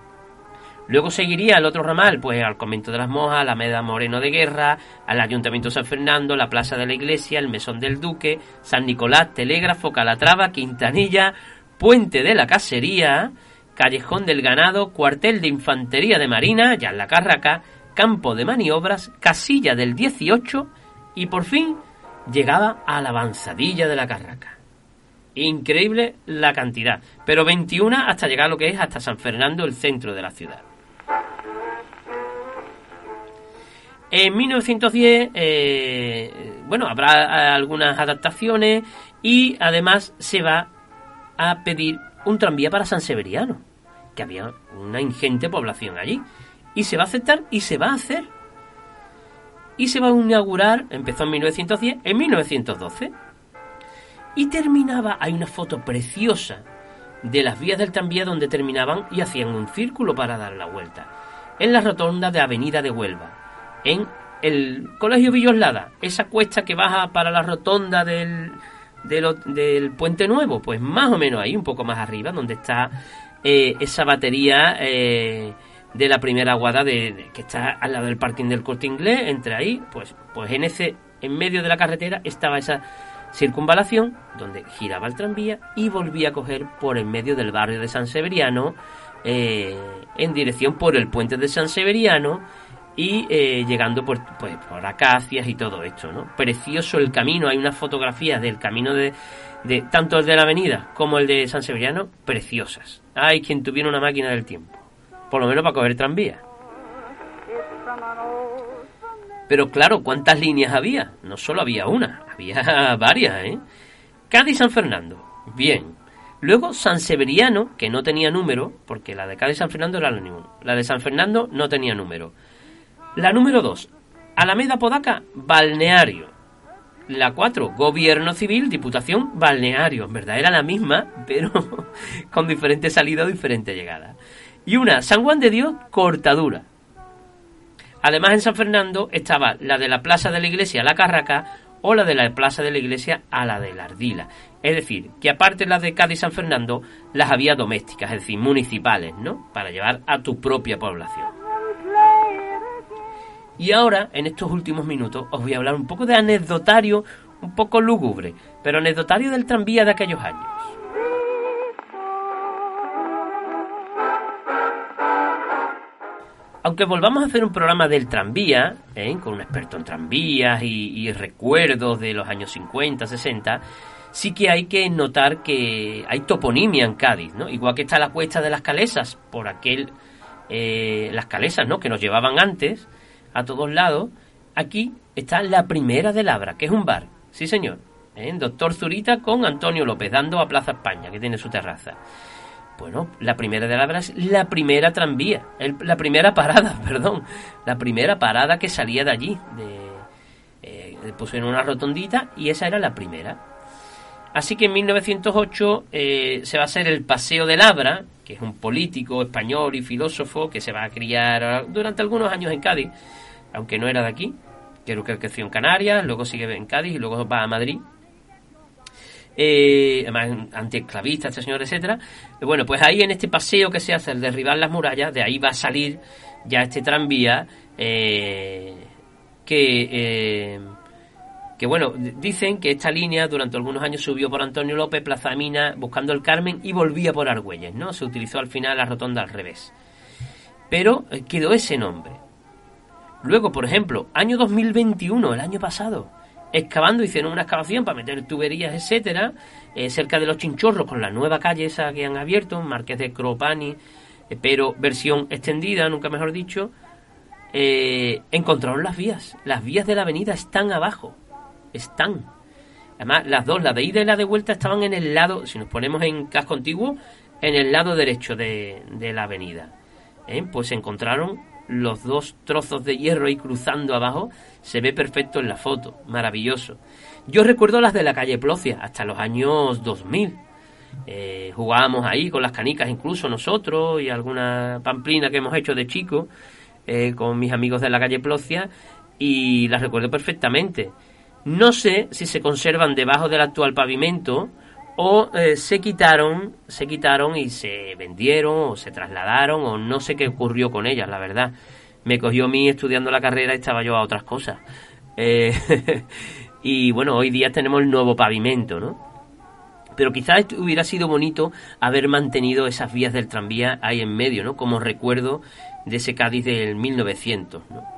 Luego seguiría el otro ramal, pues al convento de las Mojas, la Meda Moreno de Guerra, al Ayuntamiento San Fernando, la Plaza de la Iglesia, el Mesón del Duque, San Nicolás, Telégrafo, Calatrava, Quintanilla, Puente de la Casería, Callejón del Ganado, Cuartel de Infantería de Marina, ya en la Carraca, Campo de Maniobras, Casilla del 18 y por fin llegaba a la avanzadilla de la Carraca. Increíble la cantidad, pero 21 hasta llegar a lo que es hasta San Fernando, el centro de la ciudad. En 1910, eh, bueno, habrá algunas adaptaciones y además se va a pedir un tranvía para San Severiano, que había una ingente población allí. Y se va a aceptar y se va a hacer. Y se va a inaugurar, empezó en 1910, en 1912. Y terminaba, hay una foto preciosa de las vías del tranvía donde terminaban y hacían un círculo para dar la vuelta. En la rotonda de Avenida de Huelva. En el Colegio Villoslada, esa cuesta que baja para la rotonda del, del Puente Nuevo? Pues más o menos ahí, un poco más arriba, donde está eh, esa batería eh, de la primera aguada de, que está al lado del parking del Corte Inglés, entre ahí, pues, pues en ese, en medio de la carretera estaba esa circunvalación donde giraba el tranvía y volvía a coger por en medio del barrio de San Severiano eh, en dirección por el puente de San Severiano y eh, llegando por, pues, por acacias y todo esto, ¿no? Precioso el camino, hay unas fotografías del camino de, de tanto el de la avenida como el de San Severiano, preciosas. Hay quien tuviera una máquina del tiempo, por lo menos para coger tranvía. Pero claro, ¿cuántas líneas había? No solo había una, había varias, ¿eh? Cádiz San Fernando, bien. Luego San Severiano, que no tenía número, porque la de Cádiz San Fernando era la La de San Fernando no tenía número. La número 2, Alameda Podaca, balneario. La 4, Gobierno Civil, Diputación, balneario. En verdad era la misma, pero con diferente salida o diferente llegada. Y una, San Juan de Dios, cortadura. Además en San Fernando estaba la de la Plaza de la Iglesia, la Carraca, o la de la Plaza de la Iglesia a la de la Ardila. Es decir, que aparte las de Cádiz y San Fernando, las había domésticas, es decir, municipales, ¿no? Para llevar a tu propia población. Y ahora, en estos últimos minutos, os voy a hablar un poco de anecdotario, un poco lúgubre, pero anecdotario del tranvía de aquellos años. aunque volvamos a hacer un programa del tranvía, ¿eh? con un experto en tranvías y, recuerdos de los años 50, 60, sí que hay que notar que hay toponimia en Cádiz, ¿no? Igual que está la cuesta de las calesas, por aquel, eh, las calesas, ¿no? Que nos llevaban antes a todos lados, aquí está la primera de Labra, que es un bar, sí señor, ¿eh? Doctor Zurita con Antonio López, dando a Plaza España, que tiene su terraza. Bueno, la primera de Labra es la primera tranvía, la primera parada, perdón, la primera parada que salía de allí, de, eh, una rotondita y esa era la primera. Así que en 1908 eh, se va a hacer el Paseo de Labra, que es un político español y filósofo que se va a criar durante algunos años en Cádiz, aunque no era de aquí, creo que creció en Canarias, luego sigue en Cádiz y luego va a Madrid eh, además antiesclavista este señor, etcétera. Bueno, pues ahí en este paseo que se hace, el derribar las murallas, de ahí va a salir ya este tranvía eh, que, eh, que, bueno, dicen que esta línea durante algunos años subió por Antonio López, Plaza Mina, buscando el Carmen y volvía por Argüelles, ¿no? Se utilizó al final la rotonda al revés. Pero eh, quedó ese nombre. Luego, por ejemplo, año 2021, el año pasado, excavando, hicieron una excavación para meter tuberías, etcétera, eh, cerca de los chinchorros con la nueva calle esa que han abierto, Marqués de Cropani, eh, pero versión extendida, nunca mejor dicho, encontraron las vías. Las vías de la avenida están abajo, están. Además, las dos, la de ida y la de vuelta, estaban en el lado, si nos ponemos en casco antiguo, en el lado derecho de, de la avenida. Pues se encontraron los dos trozos de hierro ahí cruzando abajo, se ve perfecto en la foto, maravilloso. Yo recuerdo las de la calle Plocia, hasta los años 2000. Eh, jugábamos ahí con las canicas incluso nosotros y alguna pamplina que hemos hecho de chico eh, con mis amigos de la calle Plocia y las recuerdo perfectamente. No sé si se conservan debajo del actual pavimento o eh, se quitaron, se quitaron y se vendieron o se trasladaron o no sé qué ocurrió con ellas, la verdad. Me cogió a mí estudiando la carrera y estaba yo a otras cosas. Eh, y bueno, hoy día tenemos el nuevo pavimento, ¿no? Pero quizás hubiera sido bonito haber mantenido esas vías del tranvía ahí en medio, ¿no? Como recuerdo de ese Cádiz del 1900, ¿no?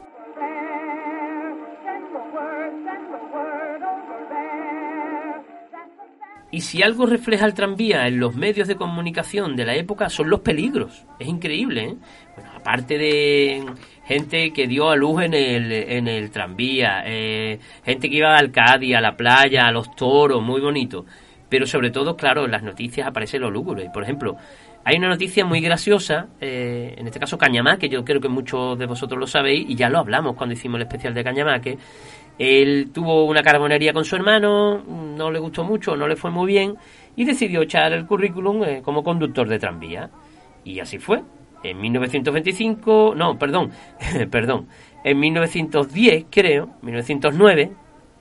Y si algo refleja el tranvía en los medios de comunicación de la época son los peligros. Es increíble, ¿eh? Bueno, aparte de gente que dio a luz en el, en el tranvía, eh, gente que iba al Cádiz, a la playa, a los toros, muy bonito. Pero sobre todo, claro, en las noticias aparece lo lúgubre. Por ejemplo, hay una noticia muy graciosa, eh, en este caso Cañamá, que yo creo que muchos de vosotros lo sabéis, y ya lo hablamos cuando hicimos el especial de Cañamaque, él tuvo una carbonería con su hermano, no le gustó mucho, no le fue muy bien y decidió echar el currículum eh, como conductor de tranvía. Y así fue. En 1925, no, perdón, perdón, en 1910 creo, 1909,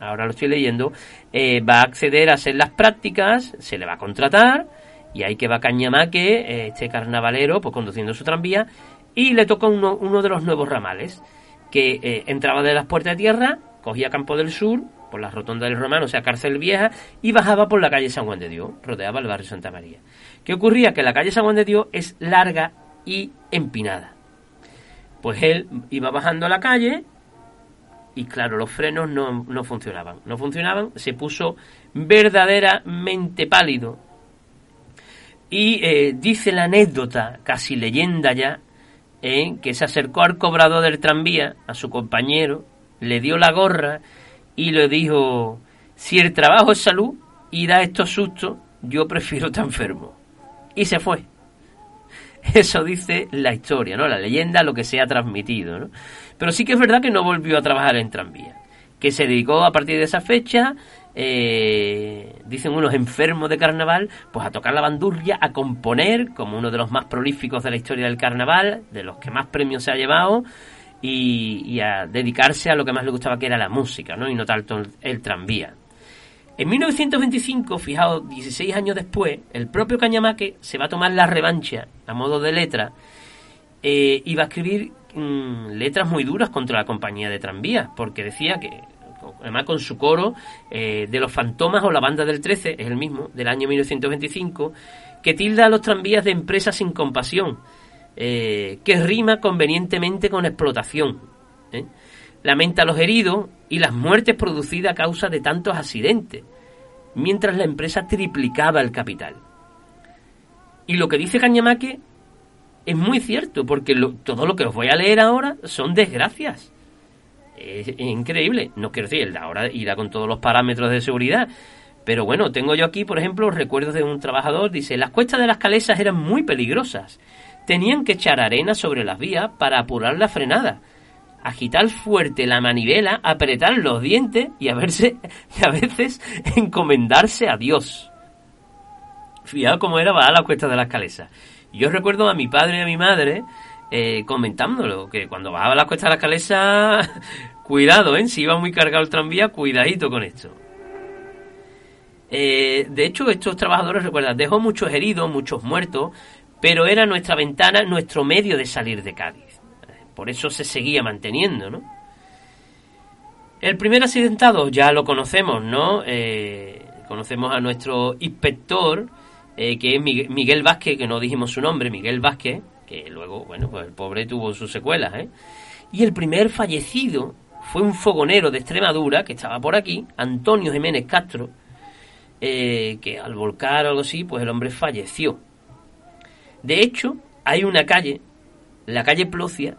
ahora lo estoy leyendo, eh, va a acceder a hacer las prácticas, se le va a contratar y ahí que va Cañamaque, eh, este carnavalero, pues conduciendo su tranvía y le toca uno, uno de los nuevos ramales que entraba de las puertas de tierra cogía Campo del Sur, por la rotonda del Romano, o sea, Cárcel Vieja, y bajaba por la calle San Juan de Dios, rodeaba el barrio Santa María. ¿Qué ocurría? Que la calle San Juan de Dios es larga y empinada. Pues él iba bajando a la calle y claro, los frenos no, no funcionaban. No funcionaban, se puso verdaderamente pálido. Y eh, dice la anécdota, casi leyenda ya, eh, que se acercó al cobrador del tranvía, a su compañero, le dio la gorra y le dijo, si el trabajo es salud y da estos sustos, yo prefiero estar enfermo. Y se fue. Eso dice la historia, ¿no? La leyenda, lo que se ha transmitido, ¿no? Pero sí que es verdad que no volvió a trabajar en tranvía. Que se dedicó a partir de esa fecha, eh, dicen unos enfermos de carnaval, pues a tocar la bandurria, a componer, como uno de los más prolíficos de la historia del carnaval, de los que más premios se ha llevado, y, a dedicarse a lo que más le gustaba que era la música, ¿no? Y no tanto el, tranvía. En 1925, fijaos, 16 años después, el propio Cañamaque se va a tomar la revancha a modo de letra eh, y va a escribir mm, letras muy duras contra la compañía de tranvías, porque decía que, además con su coro eh, de los fantomas o la banda del 13, es el mismo, del año 1925, que tilda a los tranvías de empresas sin compasión eh, que rima convenientemente con explotación. ¿eh? Lamenta los heridos y las muertes producidas a causa de tantos accidentes, mientras la empresa triplicaba el capital. Y lo que dice Cañamaque es muy cierto, porque todo lo que os voy a leer ahora son desgracias. Es, increíble. No quiero decir, ahora irá con todos los parámetros de seguridad. Pero bueno, tengo yo aquí, por ejemplo, recuerdos de un trabajador. Dice, las cuestas de las calesas eran muy peligrosas. Tenían que echar arena sobre las vías para apurar la frenada. Agitar fuerte la manivela, apretar los dientes y a, verse, a veces encomendarse a Dios. Fijaos cómo era bajar las cuestas de las calesas. Yo recuerdo a mi padre y a mi madre eh, comentándolo, que cuando bajaba las cuestas de las calesas, cuidado, ¿eh? Si iba muy cargado el tranvía, cuidadito con esto. Eh, de hecho, estos trabajadores, recuerdan, dejó muchos heridos, muchos muertos, pero era nuestra ventana, nuestro medio de salir de Cádiz. Por eso se seguía manteniendo, ¿no? El primer accidentado ya lo conocemos, ¿no? Eh, conocemos a nuestro inspector, eh, que es Miguel Vázquez, que no dijimos su nombre, Miguel Vázquez, que luego, bueno, pues el pobre tuvo sus secuelas, ¿eh? Y el primer fallecido fue un fogonero de Extremadura, que estaba por aquí, Antonio Jiménez Castro, eh, que al volcar o algo así, pues el hombre falleció. De hecho, hay una calle, la calle Plocia,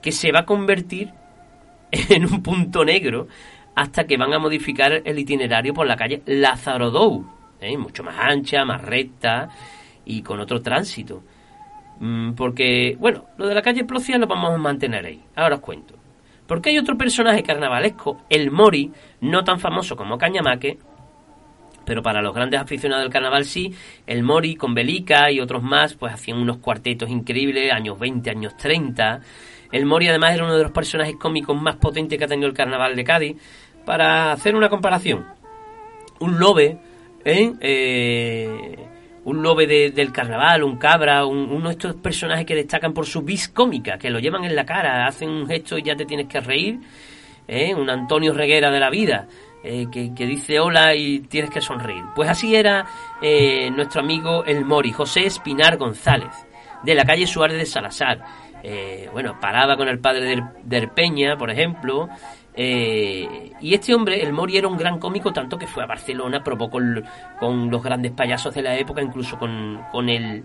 que se va a convertir en un punto negro hasta que van a modificar el itinerario por la calle Lázaro Dou, ¿eh? mucho más ancha, más recta y con otro tránsito. Mm, porque, bueno, lo de la calle Plocia lo vamos a mantener ahí. Ahora os cuento. Porque hay otro personaje carnavalesco, el Mori, no tan famoso como Cañamaque, pero para los grandes aficionados del carnaval sí, el Mori con Belica y otros más, pues hacían unos cuartetos increíbles, años 20, años 30. El Mori además era uno de los personajes cómicos más potentes que ha tenido el carnaval de Cádiz. Para hacer una comparación, un lobe, ¿eh? eh un lobe del carnaval, un cabra, uno de estos personajes que destacan por su vis cómica, que lo llevan en la cara, hacen un gesto y ya te tienes que reír, ¿eh? un Antonio Reguera de la vida. Eh, que, dice hola y tienes que sonreír. Pues así era eh, nuestro amigo el Mori, José Espinar González, de la calle Suárez de Salazar. Eh, bueno, paraba con el padre del, Peña, por ejemplo. y este hombre, el Mori, era un gran cómico, tanto que fue a Barcelona, probó con, los grandes payasos de la época, incluso con, con, el,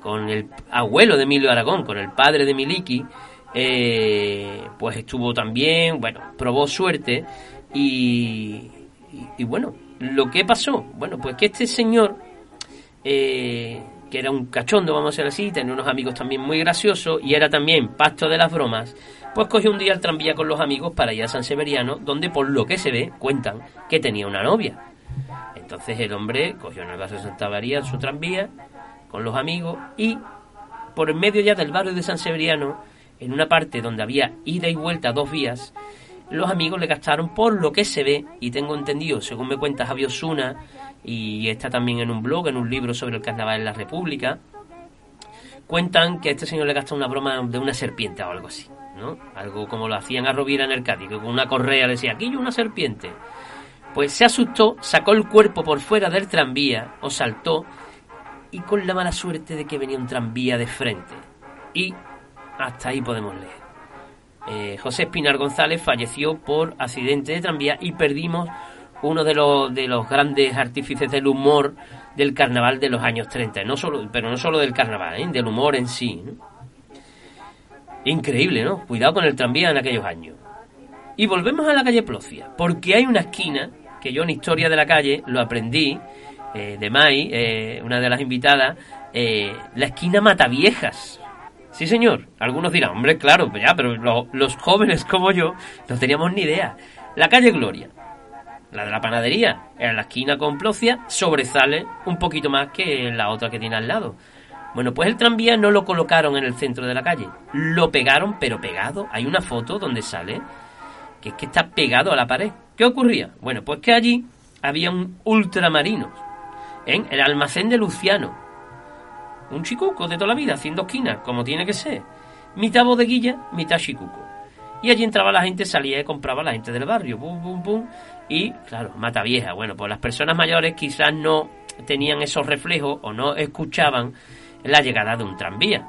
con el abuelo de Emilio Aragón, con el padre de Miliki. pues estuvo también, bueno, probó suerte y, bueno, lo que pasó, bueno, pues que este señor, eh, que era un cachondo, vamos a decir así, tenía unos amigos también muy graciosos y era también pasto de las bromas, pues cogió un día el tranvía con los amigos para ir a San Severiano, donde por lo que se ve, cuentan que tenía una novia. Entonces el hombre cogió en el barrio de Santa María su tranvía con los amigos y por en medio ya del barrio de San Severiano, en una parte donde había ida y vuelta dos vías, los amigos le gastaron por lo que se ve, y tengo entendido, según me cuenta Javier Osuna, y está también en un blog, en un libro sobre el carnaval en la República, cuentan que a este señor le gastó una broma de una serpiente o algo así, ¿no? Algo como lo hacían a Rovira en el Cádiz, que con una correa le decía, aquí hay una serpiente. Pues se asustó, sacó el cuerpo por fuera del tranvía, o saltó, y con la mala suerte de que venía un tranvía de frente. Y hasta ahí podemos leer. Eh, José Espinar González falleció por accidente de tranvía y perdimos uno de los, de los grandes artífices del humor del carnaval de los años 30, no solo, pero no solo del carnaval, ¿eh? del humor en sí. Increíble, ¿no? Cuidado con el tranvía en aquellos años. Y volvemos a la calle Plocia, porque hay una esquina que yo en Historia de la Calle lo aprendí, eh, de Mai, una de las invitadas, la esquina Mataviejas. Sí, señor. Algunos dirán, hombre, claro, ya, pero los jóvenes como yo no teníamos ni idea. La calle Gloria, la de la panadería, en la esquina con Plocia, sobresale un poquito más que la otra que tiene al lado. Bueno, pues el tranvía no lo colocaron en el centro de la calle, lo pegaron, pero pegado. Hay una foto donde sale que es que está pegado a la pared. ¿Qué ocurría? Bueno, pues que allí había un ultramarino en el almacén de Luciano, un chicuco de toda la vida, haciendo esquinas, como tiene que ser. Mitad bodeguilla, mitad chicuco. Y allí entraba la gente, salía y compraba la gente del barrio. Pum, pum, pum. Y, claro, mata vieja. Bueno, pues las personas mayores quizás no tenían esos reflejos o no escuchaban la llegada de un tranvía.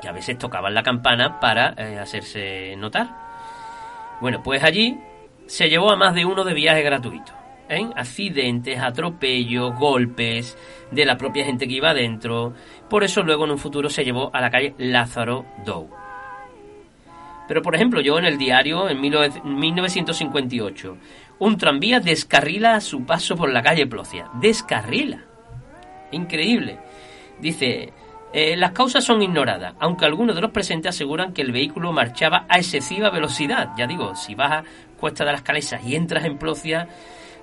que a veces tocaban la campana para eh, hacerse notar. Bueno, pues allí se llevó a más de uno de viaje gratuito. En accidentes, atropellos, golpes de la propia gente que iba adentro. Por eso luego en un futuro se llevó a la calle Lázaro Dow. Pero por ejemplo, yo en el diario, en 1958, un tranvía descarrila a su paso por la calle Plocia. Descarrila. Increíble. Dice, eh, las causas son ignoradas, aunque algunos de los presentes aseguran que el vehículo marchaba a excesiva velocidad. Ya digo, si bajas Cuesta de las Calesas y entras en Plocia,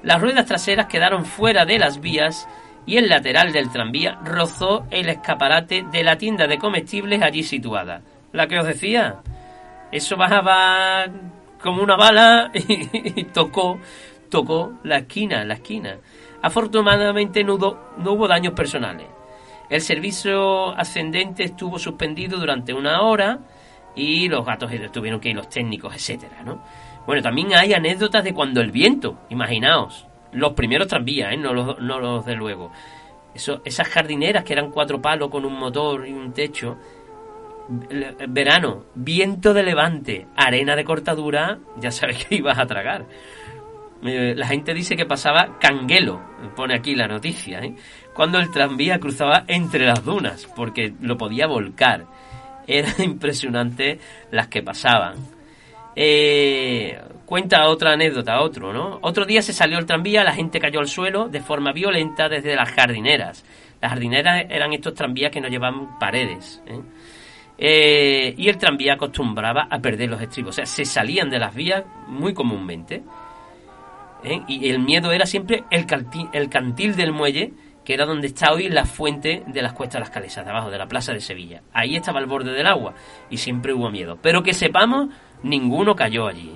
las ruedas traseras quedaron fuera de las vías y el lateral del tranvía rozó el escaparate de la tienda de comestibles allí situada. La que os decía, eso bajaba como una bala y tocó, tocó la esquina, la esquina. Afortunadamente no hubo, daños personales. El servicio ascendente estuvo suspendido durante una hora y los gatos tuvieron que ir los técnicos, etcétera, ¿no? Bueno, también hay anécdotas de cuando el viento, imaginaos, los primeros tranvías, ¿eh? no, los, de luego. Esas jardineras que eran cuatro palos con un motor y un techo. Verano, viento de levante, arena de cortadura, ya sabes que ibas a tragar. Eh, la gente dice que pasaba canguelo, pone aquí la noticia, ¿eh? cuando el tranvía cruzaba entre las dunas, porque lo podía volcar. Era impresionante las que pasaban. Eh, cuenta otra anécdota, otro, ¿no? Otro día se salió el tranvía, la gente cayó al suelo de forma violenta desde las jardineras. Las jardineras eran estos tranvías que no llevaban paredes. ¿eh? Eh, y el tranvía acostumbraba a perder los estribos. O sea, se salían de las vías muy comúnmente. Y el miedo era siempre el, el cantil del muelle, que era donde está hoy la fuente de las cuestas de las calesas, de abajo, de la plaza de Sevilla. Ahí estaba el borde del agua y siempre hubo miedo. Pero que sepamos, ninguno cayó allí.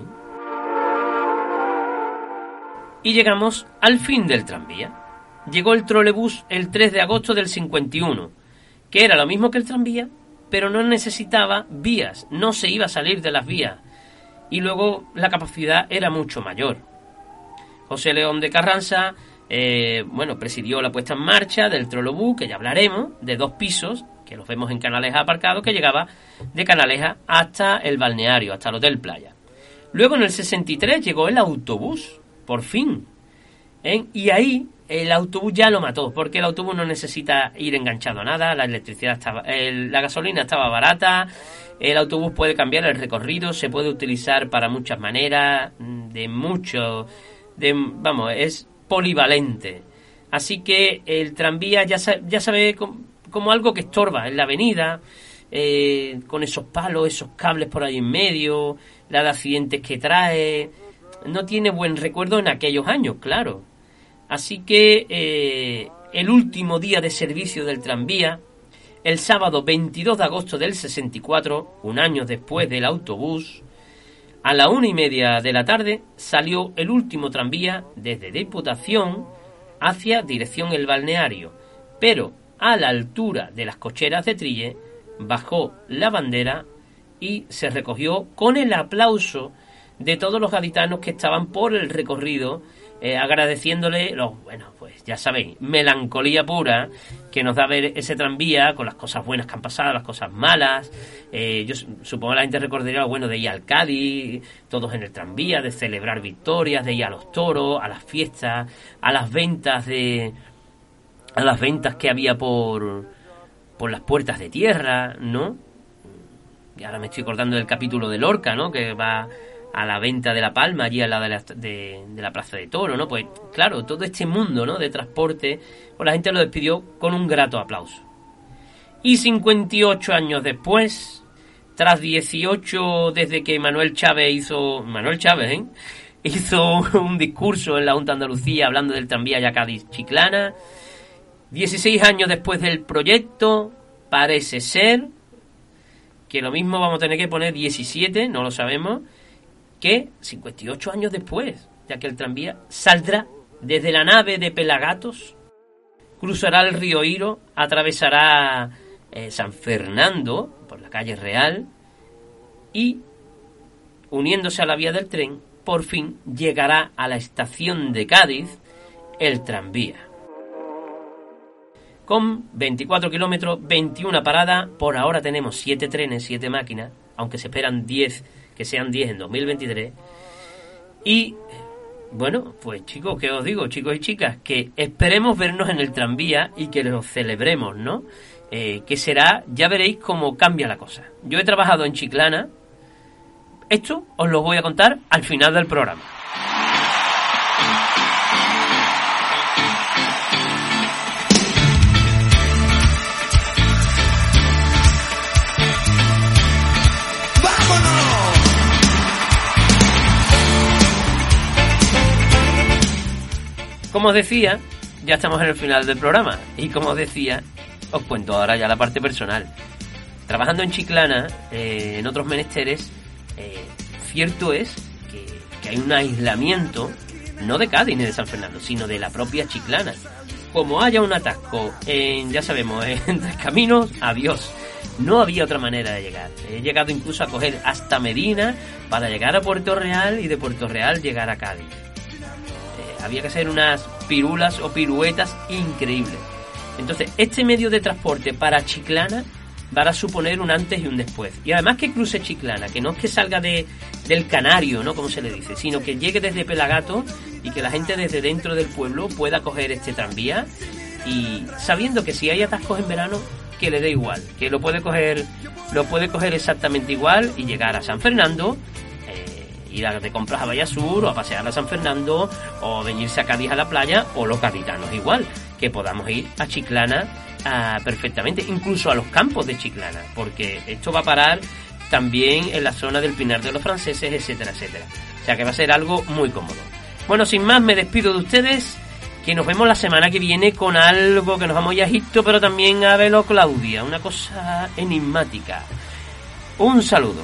Y llegamos al fin del tranvía. Llegó el trolebús el 3 de agosto del 51, que era lo mismo que el tranvía, pero no necesitaba vías, no se iba a salir de las vías. Y luego la capacidad era mucho mayor. José León de Carranza, eh, bueno, presidió la puesta en marcha del trolebús, que ya hablaremos, de dos pisos, que los vemos en Canaleja aparcados, que llegaba de Canaleja hasta el balneario, hasta el Hotel Playa. Luego en el 63 llegó el autobús, por fin. ¿eh? Y ahí el autobús ya lo mató, porque el autobús no necesita ir enganchado a nada, la electricidad estaba, la gasolina estaba barata, el autobús puede cambiar el recorrido, se puede utilizar para muchas maneras, de mucho, de, vamos, es polivalente. Así que el tranvía ya, ya sabe como, algo que estorba en la avenida, eh, con esos palos, esos cables por ahí en medio, la de accidentes que trae. No tiene buen recuerdo en aquellos años, claro. Así que eh, el último día de servicio del tranvía, el sábado 22 de agosto del 64, un año después del autobús, a la una y media de la tarde salió el último tranvía desde Diputación hacia dirección el balneario, pero a la altura de las cocheras de Trille bajó la bandera y se recogió con el aplauso de todos los gaditanos que estaban por el recorrido eh, agradeciéndole los, bueno, pues ya sabéis, melancolía pura que nos da ver ese tranvía con las cosas buenas que han pasado, las cosas malas. Eh, yo supongo que la gente recordaría lo bueno de ir al Cádiz, todos en el tranvía, de celebrar victorias, de ir a los toros, a las fiestas, a las ventas de. A las ventas que había por. por las puertas de tierra, ¿no? Y ahora me estoy acordando del capítulo de Lorca, ¿no? Que va a la venta de la palma, allí al lado de la, de, la Plaza de Toro, ¿no? Pues claro, todo este mundo, ¿no? De transporte, pues la gente lo despidió con un grato aplauso. Y 58 años después, tras 18 desde que Manuel Chávez hizo... Manuel Chávez, ¿eh? Hizo un discurso en la Junta de Andalucía hablando del tranvía Yacadis-Chiclana. 16 años después del proyecto, parece ser que lo mismo vamos a tener que poner 17, no lo sabemos, que 58 años después, ya que el tranvía saldrá desde la nave de Pelagatos, cruzará el río Iro, atravesará eh, San Fernando por la calle Real y, uniéndose a la vía del tren, por fin llegará a la estación de Cádiz el tranvía. Con 24 kilómetros, 21 paradas. Por ahora tenemos 7 trenes, 7 máquinas, aunque se esperan 10, que sean 10 en 2023. Y bueno, pues chicos, ¿qué os digo, chicos y chicas? Que esperemos vernos en el tranvía y que lo celebremos, ¿no? Eh, que será, ya veréis cómo cambia la cosa. Yo he trabajado en Chiclana. Esto os lo voy a contar al final del programa. Como os decía, ya estamos en el final del programa. Y como os decía, os cuento ahora ya la parte personal. Trabajando en Chiclana, eh, en otros menesteres, eh, cierto es que, que, hay un aislamiento, no de Cádiz ni de San Fernando, sino de la propia Chiclana. Como haya un atasco en, ya sabemos, en tres caminos, adiós. No había otra manera de llegar. He llegado incluso a coger hasta Medina para llegar a Puerto Real y de Puerto Real llegar a Cádiz había que hacer unas pirulas o piruetas increíbles. Entonces, este medio de transporte para Chiclana va a suponer un antes y un después. Y además que cruce Chiclana, que no es que salga de, del Canario, ¿no? Como se le dice, sino que llegue desde Pelagato y que la gente desde dentro del pueblo pueda coger este tranvía y sabiendo que si hay atascos en verano, que le dé igual, que lo puede coger, lo puede coger exactamente igual y llegar a San Fernando ir a de compras a Vallasur o a pasear a San Fernando o venirse a Cádiz a la playa o los gaditanos igual, que podamos ir a Chiclana ah, perfectamente, incluso a los campos de Chiclana, porque esto va a parar también en la zona del Pinar de los Franceses, etcétera, etcétera. O sea que va a ser algo muy cómodo. Bueno, sin más, me despido de ustedes. Que nos vemos la semana que viene con algo que nos vamos a Egipto, pero también a Velo Claudia, una cosa enigmática. Un saludo.